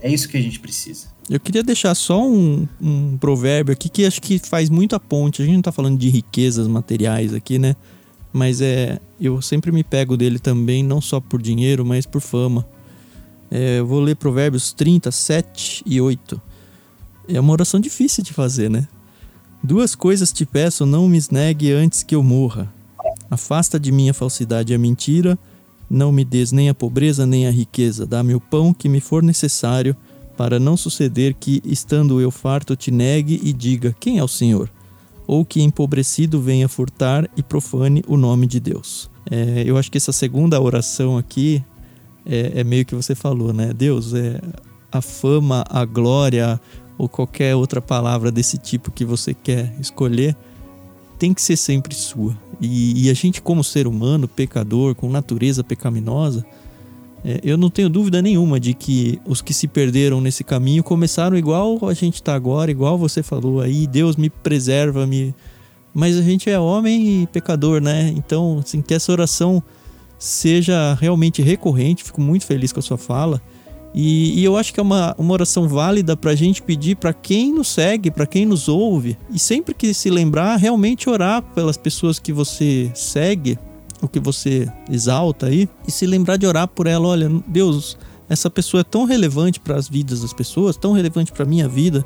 é isso que a gente precisa. Eu queria deixar só um, um provérbio aqui que acho que faz muito a ponte. A gente não tá falando de riquezas materiais aqui, né? Mas é. Eu sempre me pego dele também, não só por dinheiro, mas por fama. É, eu vou ler Provérbios 30, 7 e 8. É uma oração difícil de fazer, né? Duas coisas te peço, não me negue antes que eu morra. Afasta de mim a falsidade e a mentira, não me des nem a pobreza nem a riqueza, dá-me o pão que me for necessário, para não suceder que, estando eu farto, te negue e diga: Quem é o Senhor? Ou que empobrecido venha furtar e profane o nome de Deus. É, eu acho que essa segunda oração aqui é, é, meio que você falou, né? Deus, é a fama, a glória ou qualquer outra palavra desse tipo que você quer escolher tem que ser sempre sua. E, e a gente, como ser humano, pecador, com natureza pecaminosa, é, eu não tenho dúvida nenhuma de que os que se perderam nesse caminho começaram igual a gente está agora, igual você falou aí, Deus me preserva, me. Mas a gente é homem e pecador, né? Então, assim, que essa oração seja realmente recorrente, fico muito feliz com a sua fala. E, e, eu acho que é uma, uma oração válida para a gente pedir para quem nos segue, para quem nos ouve, e sempre que se lembrar, realmente orar pelas pessoas que você segue, o que você exalta aí e se lembrar de orar por ela. Olha, Deus, essa pessoa é tão relevante para as vidas das pessoas, tão relevante para minha vida.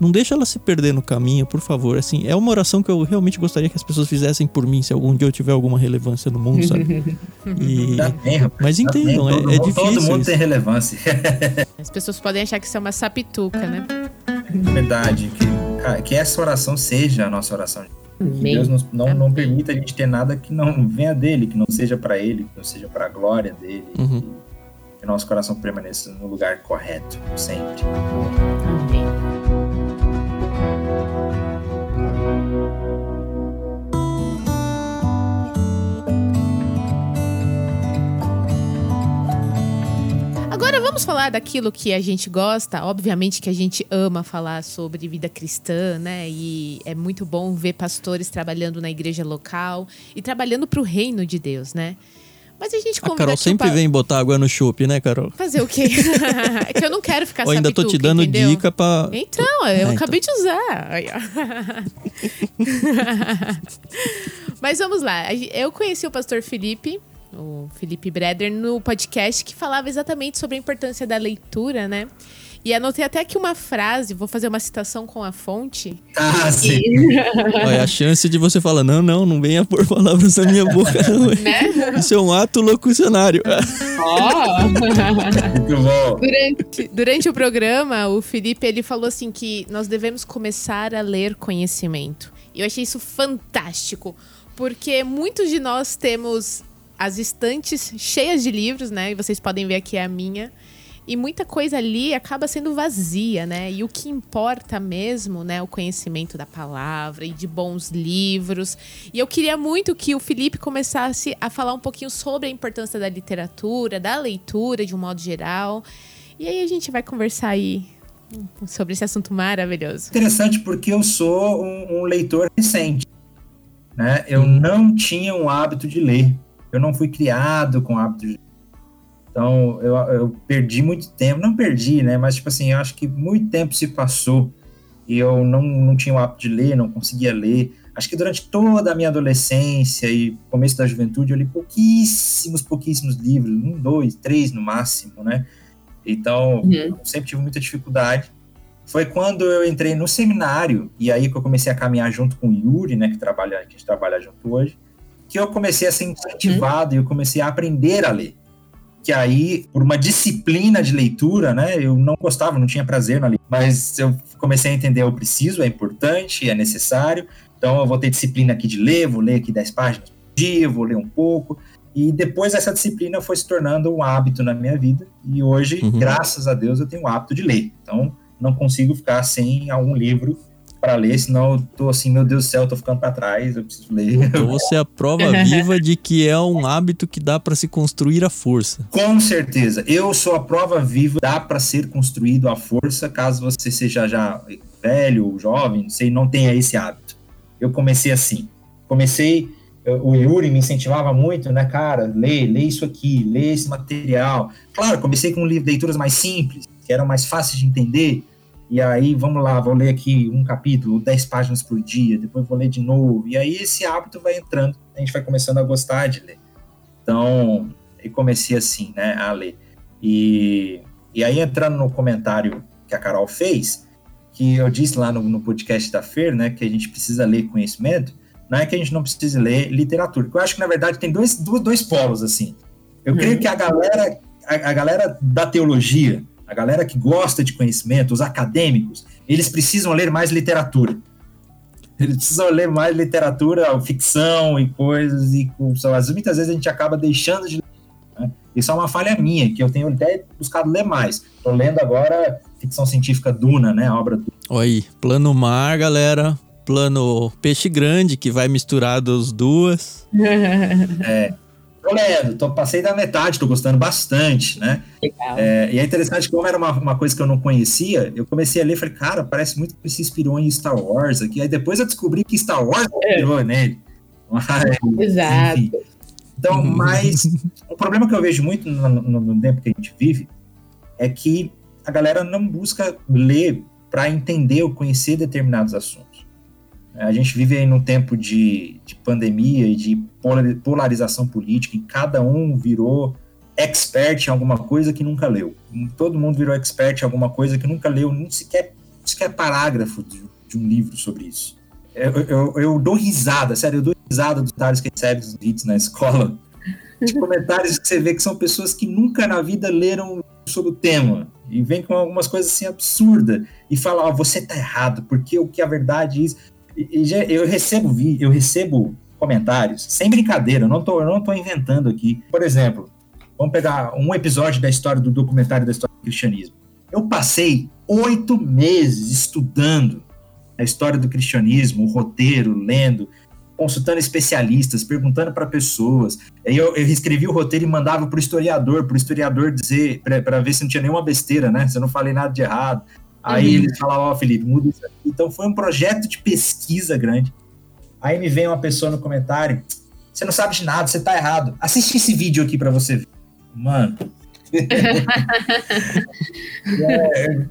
Não deixa ela se perder no caminho, por favor. Assim, é uma oração que eu realmente gostaria que as pessoas fizessem por mim, se algum dia eu tiver alguma relevância no mundo, sabe? E... Bem, Mas entendam, é, todo, é difícil. Todo mundo isso. tem relevância. As pessoas podem achar que isso é uma sapituca, né? É verdade. Que, que essa oração seja a nossa oração. Que. Deus nos, não, não permita a gente ter nada que não venha dele, que não seja para ele, que não seja para a glória dele. Uhum. Que nosso coração permaneça no lugar correto, sempre. Vamos falar daquilo que a gente gosta. Obviamente que a gente ama falar sobre vida cristã, né? E é muito bom ver pastores trabalhando na igreja local e trabalhando para o reino de Deus, né? Mas a gente A Carol sempre pa- vem botar água no chopp, né, Carol? Fazer o quê? é que eu não quero ficar Eu ainda tô te dando entendeu? dica pra. Então, eu É, então. acabei de usar. Mas vamos lá. Eu conheci o pastor Felipe, o Felipe Breder, no podcast que falava exatamente sobre a importância da leitura, né? E anotei até aqui uma frase, vou fazer uma citação com a fonte. Ah, sim. Olha, a chance de você falar, não, não, não venha pôr palavras na minha boca, não. Né? Isso é um ato locucionário. Ó! Muito bom. Durante, durante o programa, o Felipe ele falou assim que nós devemos começar a ler conhecimento. E eu achei isso fantástico, porque muitos de nós temos as estantes cheias de livros, né? E vocês podem ver aqui a minha. E muita coisa ali acaba sendo vazia, né? E o que importa mesmo, né? O conhecimento da palavra e de bons livros. E eu queria muito que o Felipe começasse a falar um pouquinho sobre a importância da literatura, da leitura de um modo geral. E aí a gente vai conversar aí sobre esse assunto maravilhoso. Interessante porque eu sou um, um leitor recente. Né? Eu não tinha um hábito de ler. Eu não fui criado com o hábito de ler. Então, eu, eu perdi muito tempo. Não perdi, né? Mas, tipo assim, eu acho que muito tempo se passou e eu não, não tinha o hábito de ler, não conseguia ler. Acho que durante toda a minha adolescência e começo da juventude, eu li pouquíssimos, pouquíssimos livros. Um, dois, três no máximo, né? Então, Uhum. eu sempre tive muita dificuldade. Foi quando eu entrei no seminário, e aí que eu comecei a caminhar junto com o Yuri, né, que, trabalha, que a gente trabalha junto hoje, que eu comecei a ser incentivado e eu comecei a aprender a ler. Que aí, por uma disciplina de leitura, né, eu não gostava, não tinha prazer na leitura, mas eu comecei a entender, eu preciso, é importante, é necessário, então eu vou ter disciplina aqui de ler, vou ler aqui 10 páginas por dia, vou ler um pouco, e depois essa disciplina foi se tornando um hábito na minha vida, e hoje, Uhum. graças a Deus, eu tenho o hábito de ler. Então, não consigo ficar sem algum livro para ler, senão eu tô assim, meu Deus do céu, eu tô ficando para trás, eu preciso ler. Então você é a prova viva de que é um hábito que dá pra se construir à força. Com certeza, eu sou a prova viva, dá para ser construído à força, caso você seja já velho ou jovem, não sei, não tenha esse hábito. Eu comecei assim, comecei, o Yuri me incentivava muito, né, cara, lê, lê isso aqui, lê esse material. Claro, comecei com livros, leituras mais simples, que eram mais fáceis de entender, e aí, vamos lá, vou ler aqui um capítulo, 10 páginas por dia, depois vou ler de novo, e aí esse hábito vai entrando, a gente vai começando a gostar de ler. Então, eu comecei assim, né, a ler. E, e aí, entrando no comentário que a Carol fez, que eu disse lá no, no podcast da Fer, né, que a gente precisa ler conhecimento, não é que a gente não precise ler literatura, porque eu acho que, na verdade, tem dois, dois, dois polos, assim. Eu creio que a galera, a, a galera da teologia, a galera que gosta de conhecimento, os acadêmicos, eles precisam ler mais literatura. Eles precisam ler mais literatura, ficção e coisas, e lá, muitas vezes a gente acaba deixando de ler. Né? Isso é uma falha minha, que eu tenho até buscado ler mais. Estou lendo agora ficção científica Duna, né? A obra do Olha aí, plano mar, galera. Plano peixe grande, que vai misturar das duas. Tô lendo, tô, passei da metade, tô gostando bastante, né? Legal. É, e é interessante, como era uma, uma coisa que eu não conhecia, eu comecei a ler e falei, cara, parece muito que se inspirou em Star Wars aqui. Aí depois eu descobri que Star Wars se inspirou nele. Mas, Exato. enfim. Então, mas o problema que eu vejo muito no, no- no tempo que a gente vive é que a galera não busca ler para entender ou conhecer determinados assuntos. A gente vive aí num tempo de, de pandemia e de polarização política, e cada um virou expert em alguma coisa que nunca leu. Todo mundo virou expert em alguma coisa que nunca leu, nem sequer, sequer parágrafo de, de um livro sobre isso. Eu, eu, eu, dou risada, sério, eu dou risada dos comentários que recebe dos hits na escola. De comentários que você vê que são pessoas que nunca na vida leram sobre o tema. E vem com algumas coisas assim absurdas. E fala, ó, oh, você tá errado, porque o que a verdade diz. Eu recebo eu recebo comentários, sem brincadeira, eu não tô, eu não tô inventando aqui. Por exemplo, vamos pegar um episódio da história do documentário da história do cristianismo. Eu passei oito meses estudando a história do cristianismo, o roteiro, lendo, consultando especialistas, perguntando para pessoas. Aí eu, eu escrevi o roteiro e mandava para o historiador, para o historiador dizer, para ver se não tinha nenhuma besteira, né? Se eu não falei nada de errado. Aí uhum. eles falavam, ó, oh, Felipe, muda isso aqui. Então foi um projeto de pesquisa grande. Aí me vem uma pessoa no comentário, você não sabe de nada, você tá errado. Assiste esse vídeo aqui para você ver. Mano, é,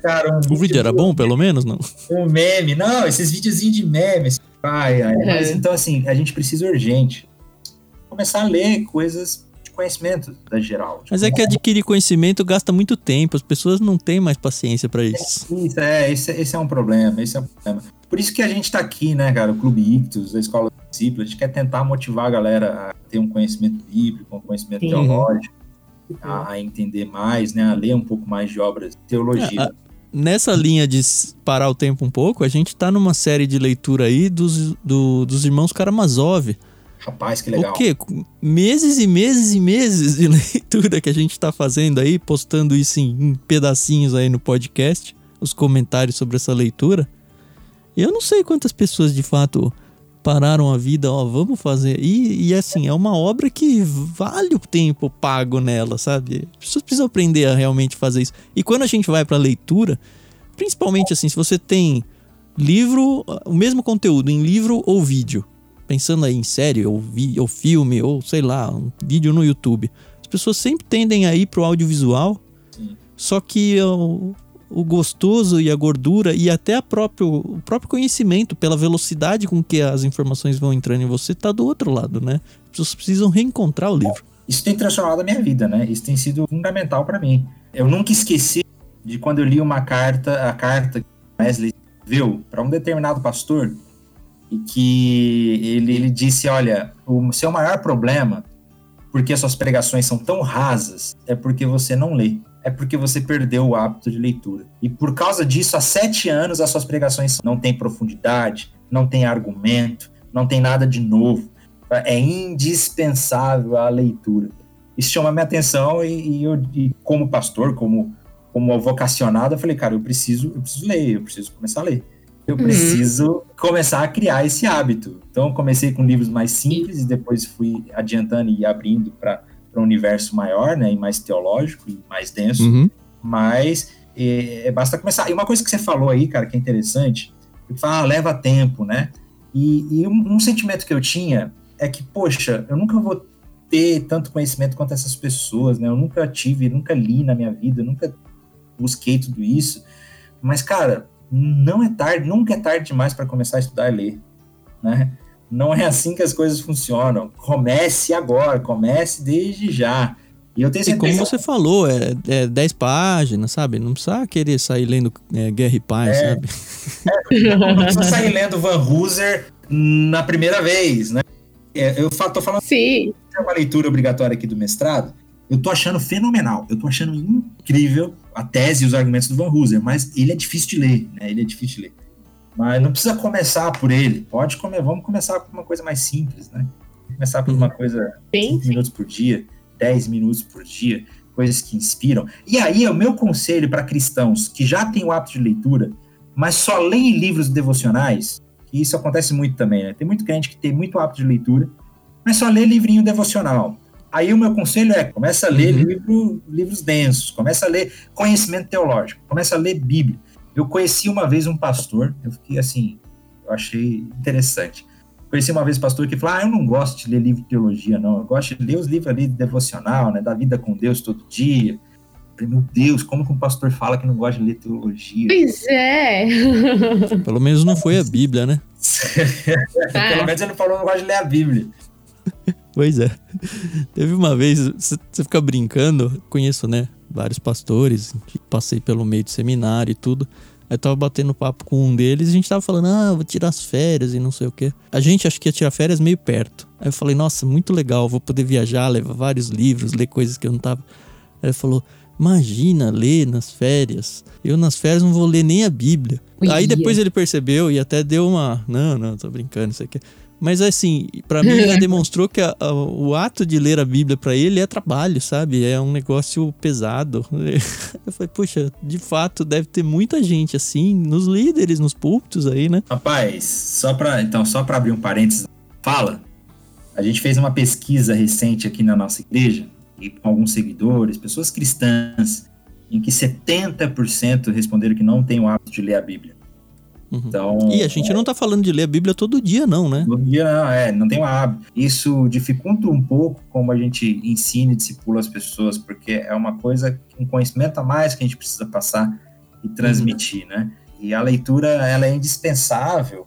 cara, um o vídeo era bom, pelo menos, não? Um meme, não, esses videozinhos de memes. Ai, ai, Mas então, assim, a gente precisa urgente começar a ler coisas conhecimento da geral. Mas é que adquirir conhecimento gasta muito tempo, as pessoas não têm mais paciência para isso. É, isso, é, esse, esse é um problema, esse é um problema. Por isso que a gente tá aqui, né, cara, o Clube Ictus, a Escola Discípula, a gente quer tentar motivar a galera a ter um conhecimento bíblico, um conhecimento Sim. teológico a, a, entender mais, né, a ler um pouco mais de obras de teologia. É, nessa linha de parar o tempo um pouco, a gente está numa série de leitura aí dos, do, dos irmãos Karamazov. Rapaz, que legal. O quê? Meses e meses e meses de leitura que a gente está fazendo aí, postando isso em, em pedacinhos aí no podcast, os comentários sobre essa leitura. Eu não sei quantas pessoas de fato pararam a vida, ó, vamos fazer. E, e assim, é uma obra que vale o tempo pago nela, sabe? As pessoas precisam aprender a realmente fazer isso. E quando a gente vai pra leitura, principalmente assim, se você tem livro, o mesmo conteúdo em livro ou vídeo, pensando aí em série ou, vi, ou filme ou sei lá, um vídeo no YouTube, as pessoas sempre tendem a ir pro audiovisual, Sim. só que o, o gostoso e a gordura e até a próprio, o próprio conhecimento, pela velocidade com que as informações vão entrando em você, tá do outro lado, né? As pessoas precisam reencontrar o livro. Isso tem transformado a minha vida, né? Isso tem sido fundamental para mim. Eu nunca esqueci de quando eu li uma carta, a carta que Wesley viu para um determinado pastor, e que ele, ele disse: Olha, o seu maior problema, porque as suas pregações são tão rasas, é porque você não lê é porque você perdeu o hábito de leitura. E por causa disso, há sete anos as suas pregações não têm profundidade, não tem argumento, não tem nada de novo. É indispensável a leitura. Isso chama minha atenção e, e eu, e como pastor, como como vocacionado, eu falei, cara, eu preciso, eu preciso ler, eu preciso começar a ler. Eu uhum. preciso começar a criar esse hábito. Então, comecei com livros mais simples e depois fui adiantando e abrindo para um universo maior, né, e mais teológico e mais denso, uhum. mas é, é, basta começar. E uma coisa que você falou aí, cara, que é interessante, que fala, ah, leva tempo, né? E, e um, um, sentimento que eu tinha é que, poxa, eu nunca vou ter tanto conhecimento quanto essas pessoas, né? Eu nunca tive, nunca li na minha vida, nunca busquei tudo isso. Mas, cara, não é tarde, nunca é tarde demais para começar a estudar e ler, né? Não é assim que as coisas funcionam. Comece agora, comece desde já. E eu tenho certeza... E como você falou, é, é 10 páginas, sabe? Não precisa querer sair lendo é, Guerra e Paz, é, sabe? É, não precisa sair lendo Van Hooser na primeira vez, né? É, eu tô falando Sim. é uma leitura obrigatória aqui do mestrado. Eu tô achando fenomenal, eu tô achando incrível a tese e os argumentos do Van Hooser, mas ele é difícil de ler, né? Ele é difícil de ler. Mas não precisa começar por ele. Pode comer, vamos começar com uma coisa mais simples, né? Começar por uma coisa 5 minutos por dia, 10 minutos por dia, coisas que inspiram. E aí, o meu conselho para cristãos que já têm o hábito de leitura, mas só leem livros devocionais, que isso acontece muito também, né? Tem muito crente que tem muito hábito de leitura, mas só lê livrinho devocional. Aí o meu conselho é, começa a ler uhum. livro, livros densos, começa a ler conhecimento teológico, começa a ler Bíblia. Eu conheci uma vez um pastor, eu fiquei assim, eu achei interessante. Conheci uma vez um pastor que falou: Ah, eu não gosto de ler livro de teologia, não. Eu gosto de ler os livros ali de devocional, né? Da vida com Deus todo dia. Eu falei, meu Deus, como que um pastor fala que não gosta de ler teologia? Pois é. Pelo menos não foi a Bíblia, né? Pelo menos ele falou que não gosta de ler a Bíblia. Pois é. Teve uma vez, você fica brincando, conheço, né? Vários pastores, passei pelo meio de seminário e tudo. Aí eu tava batendo papo com um deles e a gente tava falando, ah, vou tirar as férias e não sei o quê. A gente acho que ia tirar férias meio perto. Aí eu falei, nossa, muito legal, vou poder viajar, levar vários livros, ler coisas que eu não tava. Aí ele falou, imagina ler nas férias. Eu nas férias não vou ler nem a Bíblia. Aí depois ele percebeu e até deu uma. Não, não, tô brincando, isso aqui. Mas assim, para mim ele demonstrou que a, a, o ato de ler a Bíblia para ele é trabalho, sabe? É um negócio pesado. Eu falei, puxa, de fato deve ter muita gente assim, nos líderes, nos púlpitos aí, né? Rapaz, só para então só para abrir um parênteses, fala. A gente fez uma pesquisa recente aqui na nossa igreja e com alguns seguidores, pessoas cristãs, em que 70% responderam que não tem o hábito de ler a Bíblia. Uhum. Então, e a gente é, não está falando de ler a Bíblia todo dia, não, né? Todo dia não, é, não tem um hábito. Isso dificulta um pouco como a gente ensina e discipula as pessoas, porque é uma coisa, um conhecimento a mais que a gente precisa passar e transmitir, uhum. né? E a leitura, ela é indispensável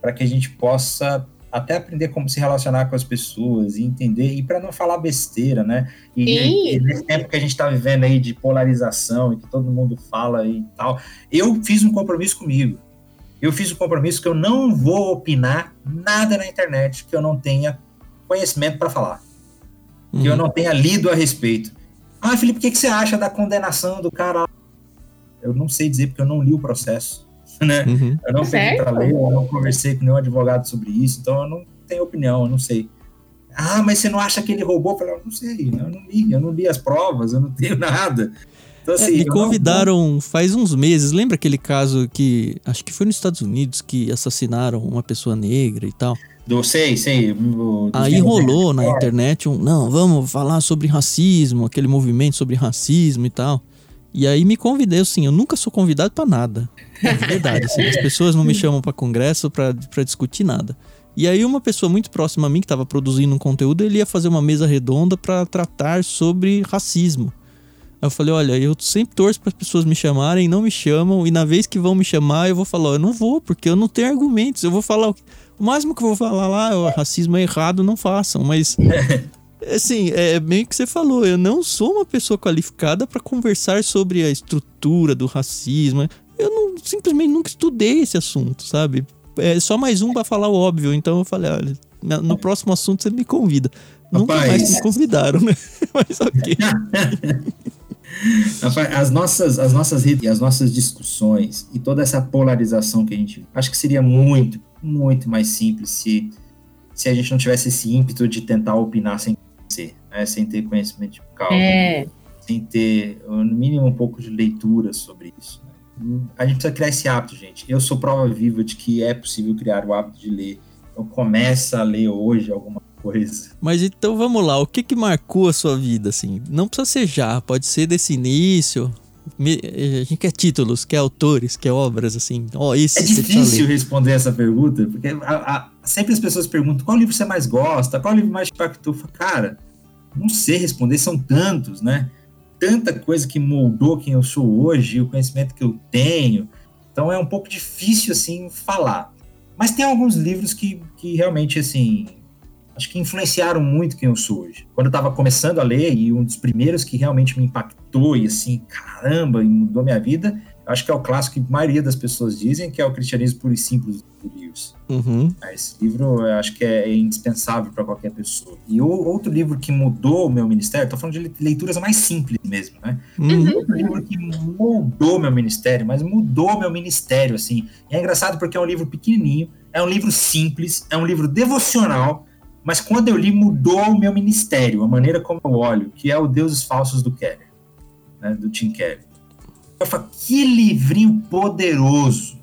para que a gente possa até aprender como se relacionar com as pessoas e entender, e para não falar besteira, né? E, e, nesse tempo que a gente está vivendo aí de polarização e que todo mundo fala e tal, eu fiz um compromisso comigo. Eu fiz o um compromisso que eu não vou opinar nada na internet que eu não tenha conhecimento para falar, uhum. que eu uhum. não tenha lido a respeito. Ah, Felipe, o que, que você acha da condenação do cara? Eu não sei dizer porque eu não li o processo. né? Uhum. Eu não peguei para ler, eu não conversei com nenhum advogado sobre isso, então eu não tenho opinião, eu não sei. Ah, mas você não acha que ele roubou? Eu falei, eu não sei, eu não li, eu não li as provas, eu não tenho nada. Então, assim, é, me convidaram faz uns meses, lembra aquele caso que, acho que foi nos Estados Unidos, que assassinaram uma pessoa negra e tal? Do, sei, sei. Do, Aí rolou na internet um, não, vamos falar sobre racismo, aquele movimento sobre racismo e tal. E aí me convidei, assim, eu nunca sou convidado para nada. É verdade, assim, as pessoas não me chamam para congresso para discutir nada. E aí uma pessoa muito próxima a mim que estava produzindo um conteúdo, ele ia fazer uma mesa redonda para tratar sobre racismo. Eu falei, olha, eu sempre torço para as pessoas me chamarem, não me chamam, e na vez que vão me chamar, eu vou falar, eu não vou, porque eu não tenho argumentos. Eu vou falar o, o máximo que eu vou falar lá, o racismo é errado, não façam, mas assim, é bem o que você falou, eu não sou uma pessoa qualificada para conversar sobre a estrutura do racismo. Eu não, simplesmente nunca estudei esse assunto, sabe? É só mais um para falar o óbvio. Então eu falei, olha, no próximo assunto você me convida. Nunca mais me convidaram, né? Mas ok. as nossas, as nossas redes, as nossas discussões e toda essa polarização que a gente. Acho que seria muito, muito mais simples se, se a gente não tivesse esse ímpeto de tentar opinar sem conhecer, né? sem ter conhecimento de causa, é. sem ter, no mínimo, um pouco de leitura sobre isso. Né? A gente precisa criar esse hábito, gente. Eu sou prova viva de que é possível criar o hábito de ler. Então, começa a ler hoje alguma coisa. Mas então vamos lá, o que que marcou a sua vida, assim? Não precisa ser já, pode ser desse início, a gente quer títulos, quer autores, quer obras, assim. Oh, esse é difícil responder essa pergunta, porque a, a, sempre as pessoas perguntam qual livro você mais gosta, qual livro mais impactou. Cara, não sei responder, são tantos, né? Tanta coisa que moldou quem eu sou hoje, o conhecimento que eu tenho. Então é um pouco difícil, assim, falar. Mas tem alguns livros que, que realmente, assim, acho que influenciaram muito quem eu sou hoje. Quando eu estava começando a ler, e um dos primeiros que realmente me impactou, e assim, caramba, e mudou minha vida, acho que é o clássico que a maioria das pessoas dizem, que é o Cristianismo Puro e Simples do Lewis. Uhum. Esse livro eu acho que é indispensável para qualquer pessoa. E o, outro livro que mudou o meu ministério, estou falando de leituras mais simples mesmo, né? Uhum. Outro livro que mudou meu ministério, mas mudou meu ministério, assim. E é engraçado porque é um livro pequenininho, é um livro simples, é um livro devocional, mas quando eu li, mudou o meu ministério, a maneira como eu olho, que é o Deuses Falsos do Keller, né, do Tim Keller. Eu falei, que livrinho poderoso!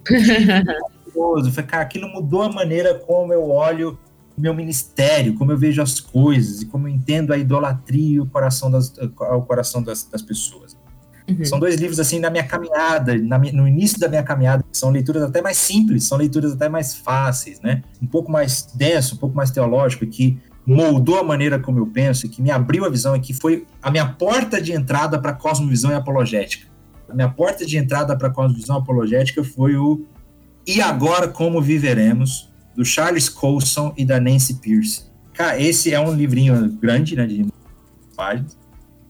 poderoso. Eu falei, cara, aquilo mudou a maneira como eu olho o meu ministério, como eu vejo as coisas e como eu entendo a idolatria e o coração das, o coração das, das pessoas. Uhum. São dois livros, assim, na minha caminhada, na, no início da minha caminhada. São leituras até mais simples, são leituras até mais fáceis, né? Um pouco mais denso, um pouco mais teológico, que moldou a maneira como eu penso, e que me abriu a visão, e que foi a minha porta de entrada para a cosmovisão e apologética. A minha porta de entrada para a cosmovisão apologética foi o E agora como viveremos, do Charles Colson e da Nancy Pierce. Cara, esse é um livrinho grande, né, de páginas,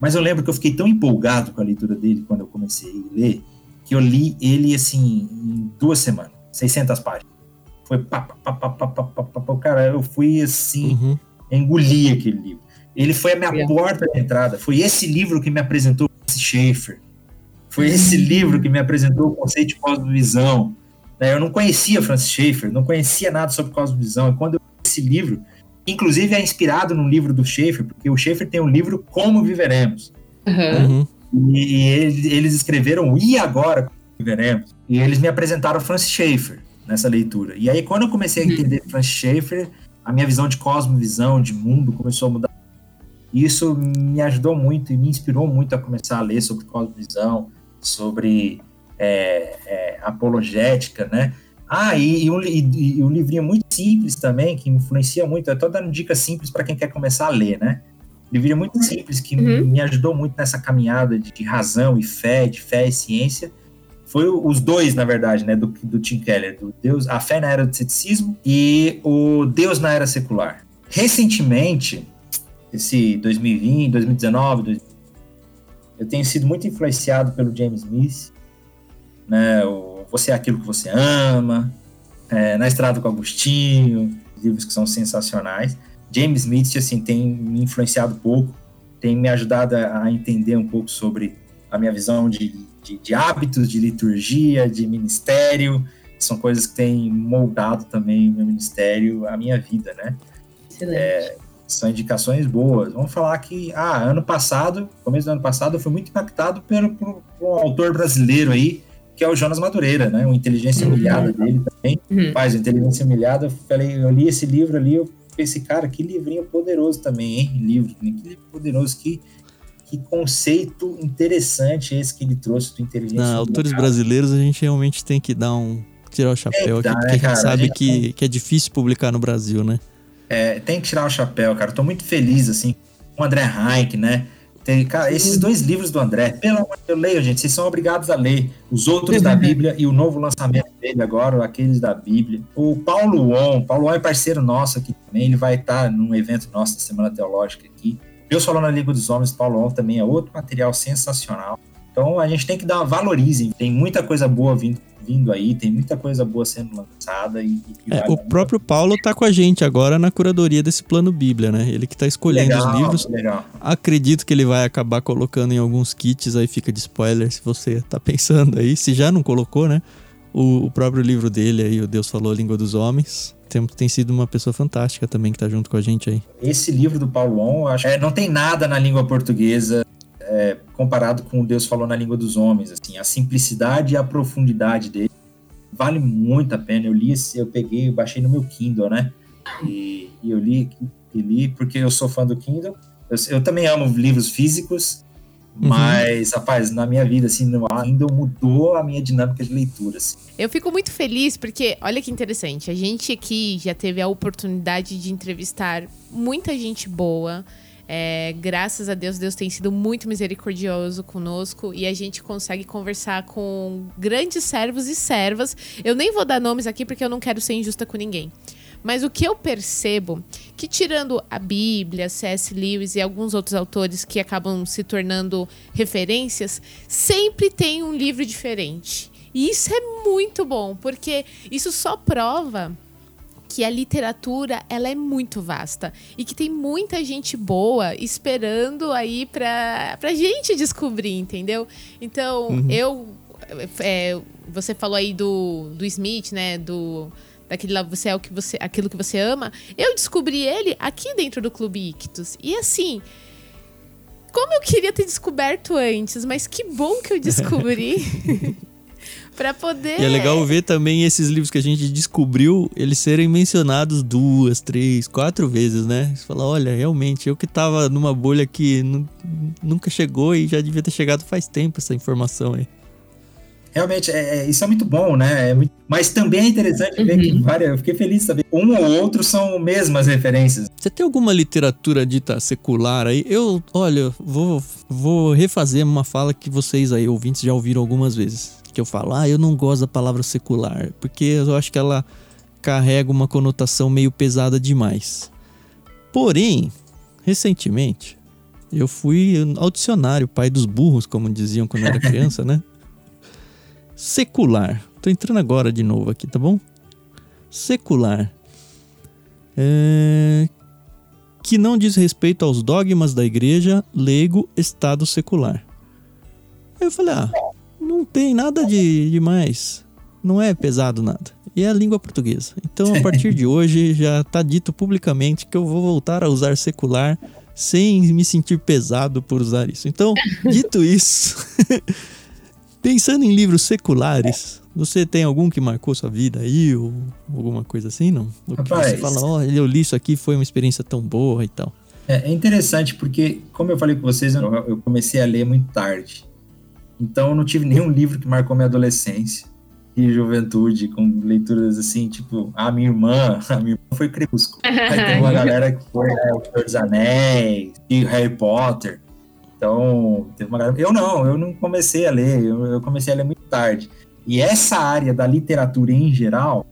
mas eu lembro que eu fiquei tão empolgado com a leitura dele quando eu comecei a ler, que eu li ele, assim, em duas semanas, 600 páginas. Foi pá, pá, pá, pá, pá, pá, pá, pá. cara, eu fui, assim, Uhum. engoli aquele livro. Ele foi a minha Yeah. porta de entrada. Foi esse livro que me apresentou Schaefer. Foi esse livro que me apresentou o conceito de cosmovisão. Né, Eu não conhecia Francis Schaeffer, não conhecia nada sobre cosmovisão. E quando eu li esse livro, inclusive é inspirado num livro do Schaeffer, porque o Schaeffer tem um livro Como Viveremos. Uhum. E, e eles, escreveram E Agora Como Viveremos. E eles me apresentaram Francis Schaeffer nessa leitura. E aí, quando eu comecei a Uhum. entender Francis Schaeffer, a minha visão de cosmovisão, de mundo, começou a mudar. E isso me ajudou muito e me inspirou muito a começar a ler sobre cosmovisão, sobre é, é, apologética, né? Ah, e, e, um, e, e um livrinho muito simples também, que me influencia muito. Eu tô dando dicas simples para quem quer começar a ler, né? Livrinho muito simples, que Uhum. me ajudou muito nessa caminhada de, de razão e fé, de fé e ciência. Foi o- os dois, na verdade, né, do, do Tim Keller, do Deus, a fé na era do ceticismo e o Deus na era secular. Recentemente, esse 2020, 2019, 2000, eu tenho sido muito influenciado pelo James Smith, né, o Você é aquilo que você ama, é, Na Estrada com Agostinho, livros que são sensacionais. James Smith, assim, tem me influenciado pouco, tem me ajudado a, entender um pouco sobre a minha visão de, de, de hábitos, de liturgia, de ministério. São coisas que têm moldado também o meu ministério, a minha vida, né? Excelente. São indicações boas. Vamos falar que, ah, ano passado, começo do ano passado, eu fui muito impactado pelo, por, por um autor brasileiro aí, que é o Jonas Madureira, né? O Inteligência Uhum. Humilhada dele também. Uhum. Faz o Inteligência Humilhada. Eu falei, eu li esse livro ali, eu pensei, cara, que livrinho poderoso também, hein? Livro, que livro poderoso, que, que conceito interessante esse que ele trouxe do Inteligência autores Humilhada. brasileiros a gente realmente tem que dar um. tirar o chapéu É, aqui, dá, porque né, a gente cara? sabe A gente que, que é difícil publicar no Brasil, né? É, tem que tirar o chapéu, cara. Eu tô muito feliz, assim, com o André Heinck, né? Tem, cara, esses dois livros do André, pelo amor de Deus, leiam, gente. Vocês são obrigados a ler. Os outros da Bíblia e o novo lançamento dele agora, aqueles da Bíblia. O Paulo On, Paulo On é parceiro nosso aqui também. Ele vai estar num evento nosso da Semana Teológica aqui. Deus falou na Língua dos Homens, Paulo On também é outro material sensacional. Então a gente tem que dar valorizem. Tem muita coisa boa vindo, vindo aí, tem muita coisa boa sendo lançada. E, e É, o próprio Paulo tá com a gente agora na curadoria desse plano Bíblia, né? Ele que tá escolhendo legal, os livros. Legal. Acredito que ele vai acabar colocando em alguns kits, aí fica de spoiler se você tá pensando aí. Se já não colocou, né? O, o próprio livro dele aí, o Deus Falou a Língua dos Homens. Tem, tem sido uma pessoa fantástica também que tá junto com a gente aí. Esse livro do Paulo On, eu acho, é, não tem nada na língua portuguesa é, comparado com o Deus falou na língua dos homens. Assim, a simplicidade e a profundidade dele vale muito a pena. Eu li, eu peguei, eu baixei no meu Kindle, né? E, e eu li, e li porque eu sou fã do Kindle. Eu, eu também amo livros físicos, Uhum. mas, rapaz, na minha vida, assim, no Kindle mudou a minha dinâmica de leitura. Assim. Eu fico muito feliz porque, olha que interessante, a gente aqui já teve a oportunidade de entrevistar muita gente boa. É, graças a Deus, Deus tem sido muito misericordioso conosco e a gente consegue conversar com grandes servos e servas. Eu nem vou dar nomes aqui porque eu não quero ser injusta com ninguém. Mas o que eu percebo que tirando a Bíblia, C.S. Lewis e alguns outros autores que acabam se tornando referências, sempre tem um livro diferente. E isso é muito bom, porque isso só prova que a literatura ela é muito vasta e que tem muita gente boa esperando aí pra, pra gente descobrir, entendeu? Então, eu. é, você falou aí do, do Smith, né? Do. Daquele lá, você é o que você, aquilo que você ama. Eu descobri ele aqui dentro do Clube Ictus. E assim, como eu queria ter descoberto antes, mas que bom que eu descobri. pra poder. E é legal ver também esses livros que a gente descobriu, eles serem mencionados duas, três, quatro vezes, né? Você fala, olha, realmente, eu que tava numa bolha que nu- nunca chegou e já devia ter chegado faz tempo essa informação aí. Realmente, é, é- isso é muito bom, né? É muito- Mas também é interessante ver que várias. Eu fiquei feliz de saber. Um ou outro são mesmas referências. Você tem alguma literatura dita secular aí? Eu, olha, vou, vou refazer uma fala que vocês aí, ouvintes, já ouviram algumas vezes. Que eu falo, ah, eu não gosto da palavra secular, porque eu acho que ela carrega uma conotação meio pesada demais. Porém, recentemente, eu fui ao dicionário, pai dos burros, como diziam quando eu era criança, né? Secular. Tô entrando agora de novo aqui, tá bom? Secular. É... Que não diz respeito aos dogmas da igreja, leigo, estado secular. Aí eu falei, ah, não tem nada de demais. Não é pesado nada. E é a língua portuguesa. Então, a partir de hoje, já tá dito publicamente que eu vou voltar a usar secular sem me sentir pesado por usar isso. Então, dito isso, pensando em livros seculares, você tem algum que marcou sua vida aí ou alguma coisa assim, não? O que Rapaz. você fala, ó, eu li isso aqui, foi uma experiência tão boa e tal. É, é interessante porque, como eu falei com vocês, eu, eu comecei a ler muito tarde. Então, eu não tive nenhum livro que marcou minha adolescência e juventude, com leituras assim, tipo, a minha irmã, a minha irmã foi Crepúsculo. Aí tem uma galera que foi né, O Senhor dos Anéis e Harry Potter. Então, teve uma galera... Eu não, eu não comecei a ler, eu, eu comecei a ler muito tarde. E essa área da literatura em geral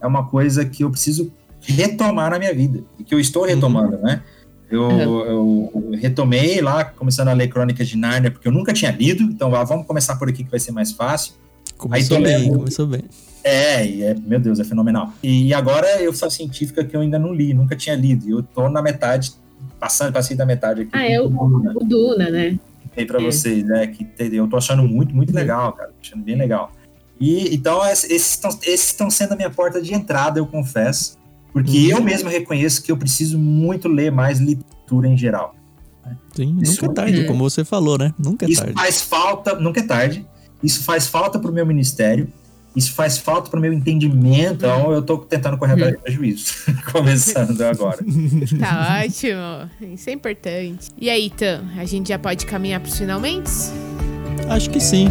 é uma coisa que eu preciso retomar na minha vida. E que eu estou retomando, né? Eu, eu- eu retomei lá, começando a ler Crônicas de Nárnia, porque eu nunca tinha lido. Então, ah, vamos começar por aqui que vai ser mais fácil. Começou tô bem, lendo- começou bem. É, e é, meu Deus, é fenomenal. E agora eu faço científica que eu ainda não li, nunca tinha lido. E eu tô na metade, passando, passei da metade aqui. Ah, é o, Né? o Duna, né? Tem pra É. vocês, né? Que eu tô achando muito, muito legal, cara. Tô achando bem legal. E então es- esses estão esses estão sendo a minha porta de entrada, eu confesso. Porque Uhum. eu mesmo reconheço que eu preciso muito ler mais literatura em geral. Sim, Isso- nunca é tarde, é. como você falou, né? Nunca é Isso tarde. faz falta, nunca é tarde. Isso faz falta pro meu ministério. Isso faz falta pro meu entendimento. Então eu tô tentando correr atrás de prejuízo. Começando agora. Tá ótimo. Isso é importante. E aí, Tan, a gente já pode caminhar pros finalmente? Acho que sim.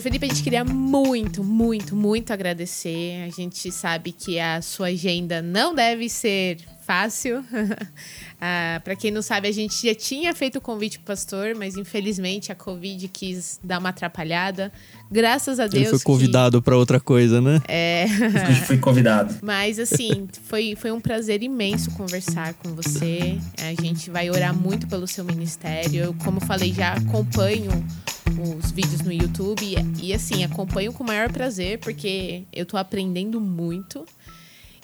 Pastor Felipe, a gente queria muito, muito, muito agradecer. A gente sabe que a sua agenda não deve ser fácil. ah, para quem não sabe, a gente já tinha feito o convite pro pastor, mas infelizmente a Covid quis dar uma atrapalhada. Graças a Deus. Ele foi que- convidado pra outra coisa, né? É. Fui, fui convidado. Mas assim, foi, foi um prazer imenso conversar com você. A gente vai orar muito pelo seu ministério. Eu, como falei, já acompanho os vídeos no YouTube e, e, assim, acompanho com o maior prazer, porque eu tô aprendendo muito.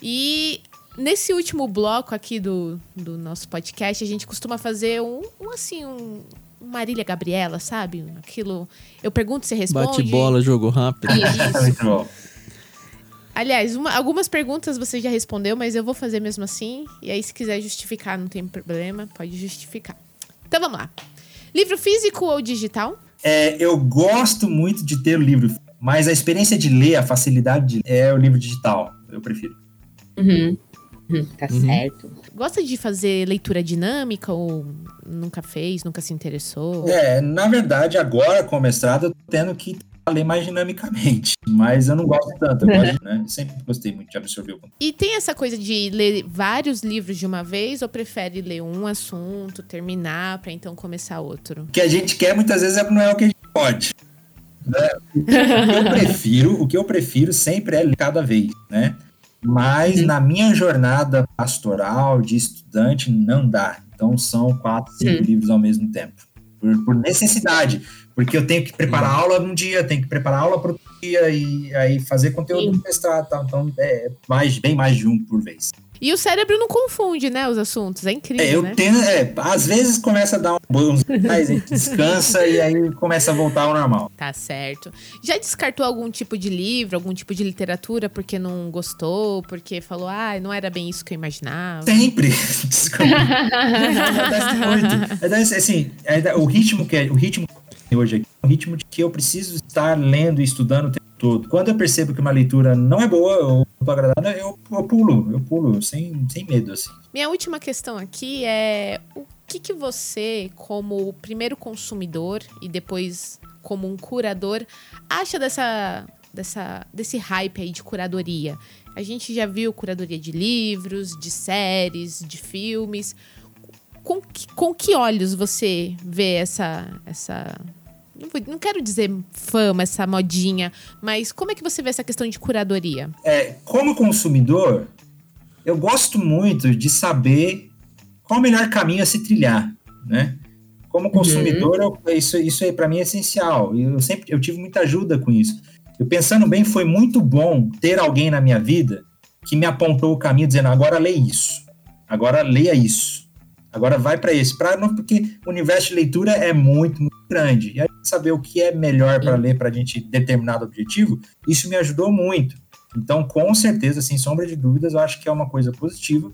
E nesse último bloco aqui do, do nosso podcast, a gente costuma fazer um, um assim, um. Marília Gabriela, sabe? Aquilo. Eu pergunto, você responde. Bate bola, jogo rápido. Isso. Muito bom. Aliás, uma- algumas perguntas você já respondeu, mas eu vou fazer mesmo assim. E aí, se quiser justificar, não tem problema, pode justificar. Então vamos lá. Livro físico ou digital? É, eu gosto muito de ter o livro, mas a experiência de ler, a facilidade de ler, é o livro digital. Eu prefiro. Uhum. Uhum, Tá Uhum. certo. Gosta de fazer leitura dinâmica ou nunca fez, nunca se interessou? É, na verdade, agora com o mestrado, eu tô tendo que ler mais dinamicamente. Mas eu não gosto tanto. Eu gosto, né? Sempre gostei muito de absorver o conteúdo. E tem essa coisa de ler vários livros de uma vez ou prefere ler um assunto, terminar, pra então começar outro? O que a gente quer muitas vezes é- não é o que a gente pode. né? O que eu prefiro, o que eu prefiro sempre é ler cada vez, né? Mas na minha jornada pastoral de estudante não dá. Então são quatro, cinco Hum. livros ao mesmo tempo. Por, por necessidade. Porque eu tenho que preparar aula num dia, tenho que preparar aula para outro dia e aí fazer conteúdo Sim. do mestrado. Tá? Então é mais, bem mais de um por vez. E o cérebro não confunde, né, os assuntos. É incrível, É, eu né? tenho, é, às vezes começa a dar um bons, mas descansa e aí começa a voltar ao normal. Tá certo. Já descartou algum tipo de livro, algum tipo de literatura porque não gostou, porque falou, ah, não era bem isso que eu imaginava? Sempre. Desculpa. Muito. Acontece, assim, é, o ritmo que é, o ritmo hoje aqui, é o ritmo de que eu preciso estar lendo e estudando o tempo tudo. Quando eu percebo que uma leitura não é boa ou não tô agradando, eu, eu pulo, eu pulo, sem, sem medo, assim. Minha última questão aqui é o que, que você, como primeiro consumidor e depois como um curador, acha dessa, dessa, desse hype aí de curadoria? A gente já viu curadoria de livros, de séries, de filmes. Com que, com que olhos você vê essa, essa não, vou- não quero dizer fama, essa modinha, mas como é que você vê essa questão de curadoria? É, como consumidor, eu gosto muito de saber qual o melhor caminho a se trilhar, né? Como consumidor, eu- isso, isso aí para mim é essencial. E Eu sempre eu tive muita ajuda com isso. Eu pensando bem, foi muito bom ter alguém na minha vida que me apontou o caminho dizendo: agora lê isso, agora leia isso, agora vai para esse, para não porque o universo de leitura é muito, muito grande. E aí saber o que é melhor para ler para a gente determinado objetivo, isso me ajudou muito. Então, com certeza, sem sombra de dúvidas, eu acho que é uma coisa positiva.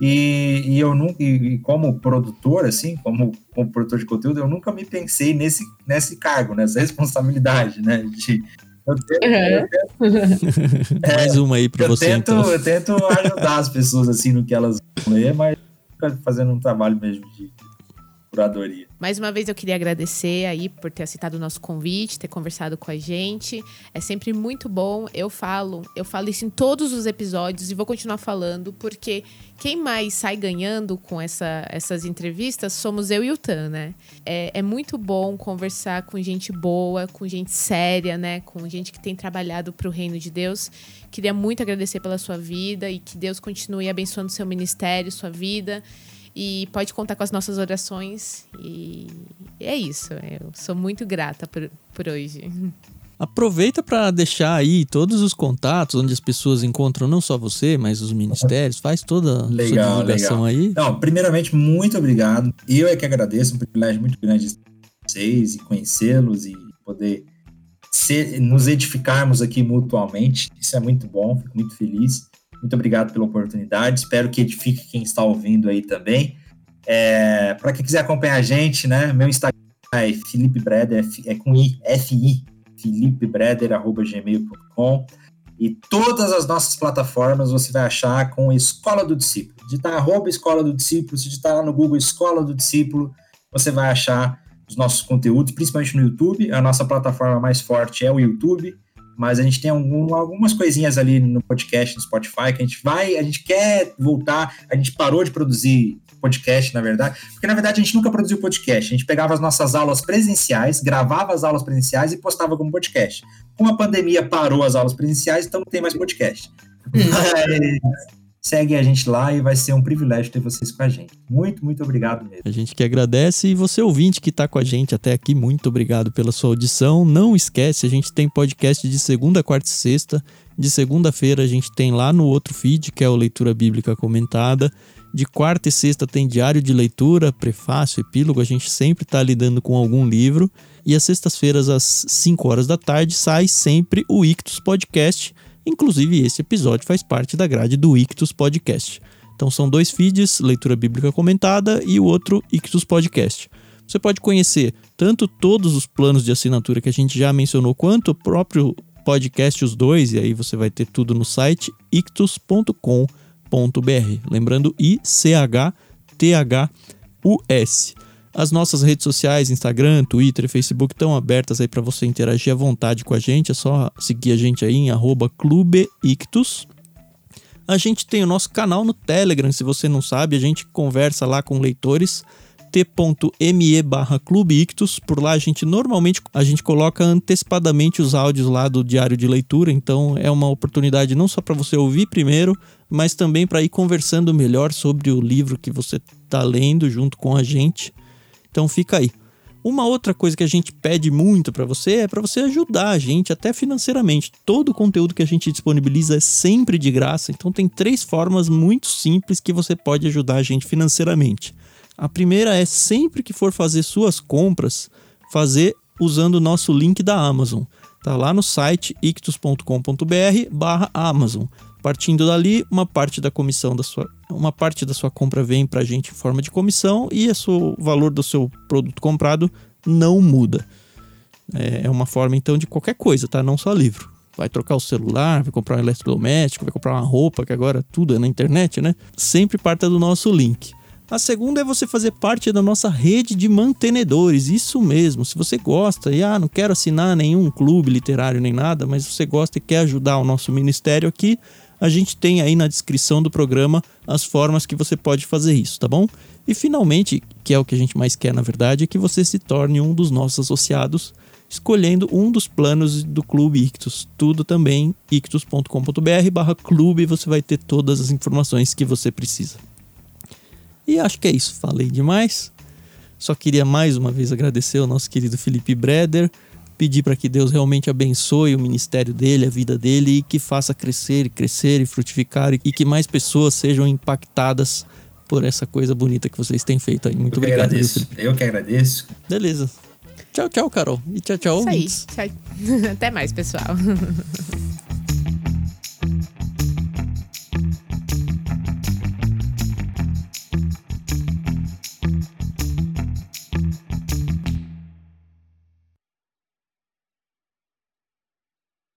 E, e eu nunca, e, e como produtor, assim, como, como produtor de conteúdo, eu nunca me pensei nesse, nesse cargo, nessa responsabilidade, né? De, eu tento, eu tento- Mais uma aí pra eu você, tento, então. eu tento ajudar as pessoas assim no que elas vão ler, mas fazendo um trabalho mesmo de curadoria. Mais uma vez eu queria agradecer aí por ter aceitado o nosso convite, ter conversado com a gente. É sempre muito bom. Eu falo, eu falo isso em todos os episódios e vou continuar falando, porque quem mais sai ganhando com essa- essas entrevistas somos eu e o Tan, né? É, é muito bom conversar com gente boa, com gente séria, né? Com gente que tem trabalhado para o reino de Deus. Queria muito agradecer pela sua vida e que Deus continue abençoando seu ministério, sua vida. E pode contar com as nossas orações. E é isso. Eu sou muito grata por, por hoje. Aproveita para deixar aí todos os contatos onde as pessoas encontram não só você, mas os ministérios. Faz toda a sua Legal, divulgação legal. aí. Não, primeiramente, muito obrigado. Eu é que agradeço, um privilégio muito grande estar com vocês e conhecê-los e poder ser- nos edificarmos aqui mutuamente. Isso é muito bom, fico muito feliz. Muito obrigado pela oportunidade. Espero que edifique quem está ouvindo aí também. É, Para quem quiser acompanhar a gente, né? Meu Instagram é Felipe Breder, é com I, F-I, felipebreder.gmail.com. E todas as nossas plataformas você vai achar com Escola do Discípulo. Digitar arroba Escola do Discípulo, se digitar lá no Google Escola do Discípulo, você vai achar os nossos conteúdos, principalmente no YouTube. A nossa plataforma mais forte é o YouTube, mas a gente tem algum- algumas coisinhas ali no podcast, no Spotify, que a gente vai, a gente quer voltar, a gente parou de produzir podcast, na verdade, porque na verdade a gente nunca produziu podcast. A gente pegava as nossas aulas presenciais, gravava as aulas presenciais e postava como podcast. Como a pandemia parou as aulas presenciais, então não tem mais podcast. Mas segue a gente lá e vai ser um privilégio ter vocês com a gente. Muito, muito obrigado mesmo. A gente que agradece e você ouvinte que está com a gente até aqui, muito obrigado pela sua audição. Não esquece, a gente tem podcast de segunda, quarta e sexta. De segunda-feira a gente tem lá no outro feed, que é o Leitura Bíblica Comentada. De quarta e sexta tem diário de leitura, prefácio, epílogo. A gente sempre está lidando com algum livro. E às sextas-feiras, às 5 horas da tarde, sai sempre o Ictus Podcast. Inclusive, esse episódio faz parte da grade do Ictus Podcast. Então são dois feeds, leitura bíblica comentada e o outro Ictus Podcast. Você pode conhecer tanto todos os planos de assinatura que a gente já mencionou, quanto o próprio podcast, os dois, e aí você vai ter tudo no site ictus.com.br. Lembrando I-C-H-T-H-U-S. As nossas redes sociais, Instagram, Twitter e Facebook estão abertas aí para você interagir à vontade com a gente. É só seguir a gente aí em arroba Clube Ictus. A gente tem o nosso canal no Telegram, se você não sabe, a gente conversa lá com leitores t.me barra. Por lá a gente normalmente a gente coloca antecipadamente os áudios lá do diário de leitura, então é uma oportunidade não só para você ouvir primeiro, mas também para ir conversando melhor sobre o livro que você está lendo junto com a gente. Então fica aí. Uma outra coisa que a gente pede muito para você é para você ajudar a gente até financeiramente. Todo o conteúdo que a gente disponibiliza é sempre de graça, então tem três formas muito simples que você pode ajudar a gente financeiramente. A primeira é sempre que for fazer suas compras, fazer usando o nosso link da Amazon. Tá lá no site ictus.com.br/amazon. Partindo dali, uma parte da comissão da sua, uma parte da sua compra vem para a gente em forma de comissão e o valor do seu produto comprado não muda. É, é uma forma então de qualquer coisa, tá? Não só livro. vai trocar o celular, vai comprar um eletrodoméstico, vai comprar uma roupa, que agora tudo é na internet, né? Sempre parta do nosso link. A segunda é você fazer parte da nossa rede de mantenedores. Isso mesmo. Se você gosta e ah, não quero assinar nenhum clube literário nem nada, mas você gosta e quer ajudar o nosso ministério aqui, a gente tem aí na descrição do programa as formas que você pode fazer isso, tá bom? E finalmente, que é o que a gente mais quer na verdade, é que você se torne um dos nossos associados, escolhendo um dos planos do Clube Ictus. Tudo também ictus.com.br barra clube, você vai ter todas as informações que você precisa. E acho que é isso, falei demais. Só queria mais uma vez agradecer ao nosso querido Felipe Breder, pedir para que Deus realmente abençoe o ministério dele, a vida dele e que faça crescer e crescer e frutificar e que mais pessoas sejam impactadas por essa coisa bonita que vocês têm feito aí. Muito Eu obrigado, agradeço. Eu que agradeço. Beleza. Tchau, tchau, Carol. E tchau, tchau. Isso aí. Tchau. Até mais, pessoal.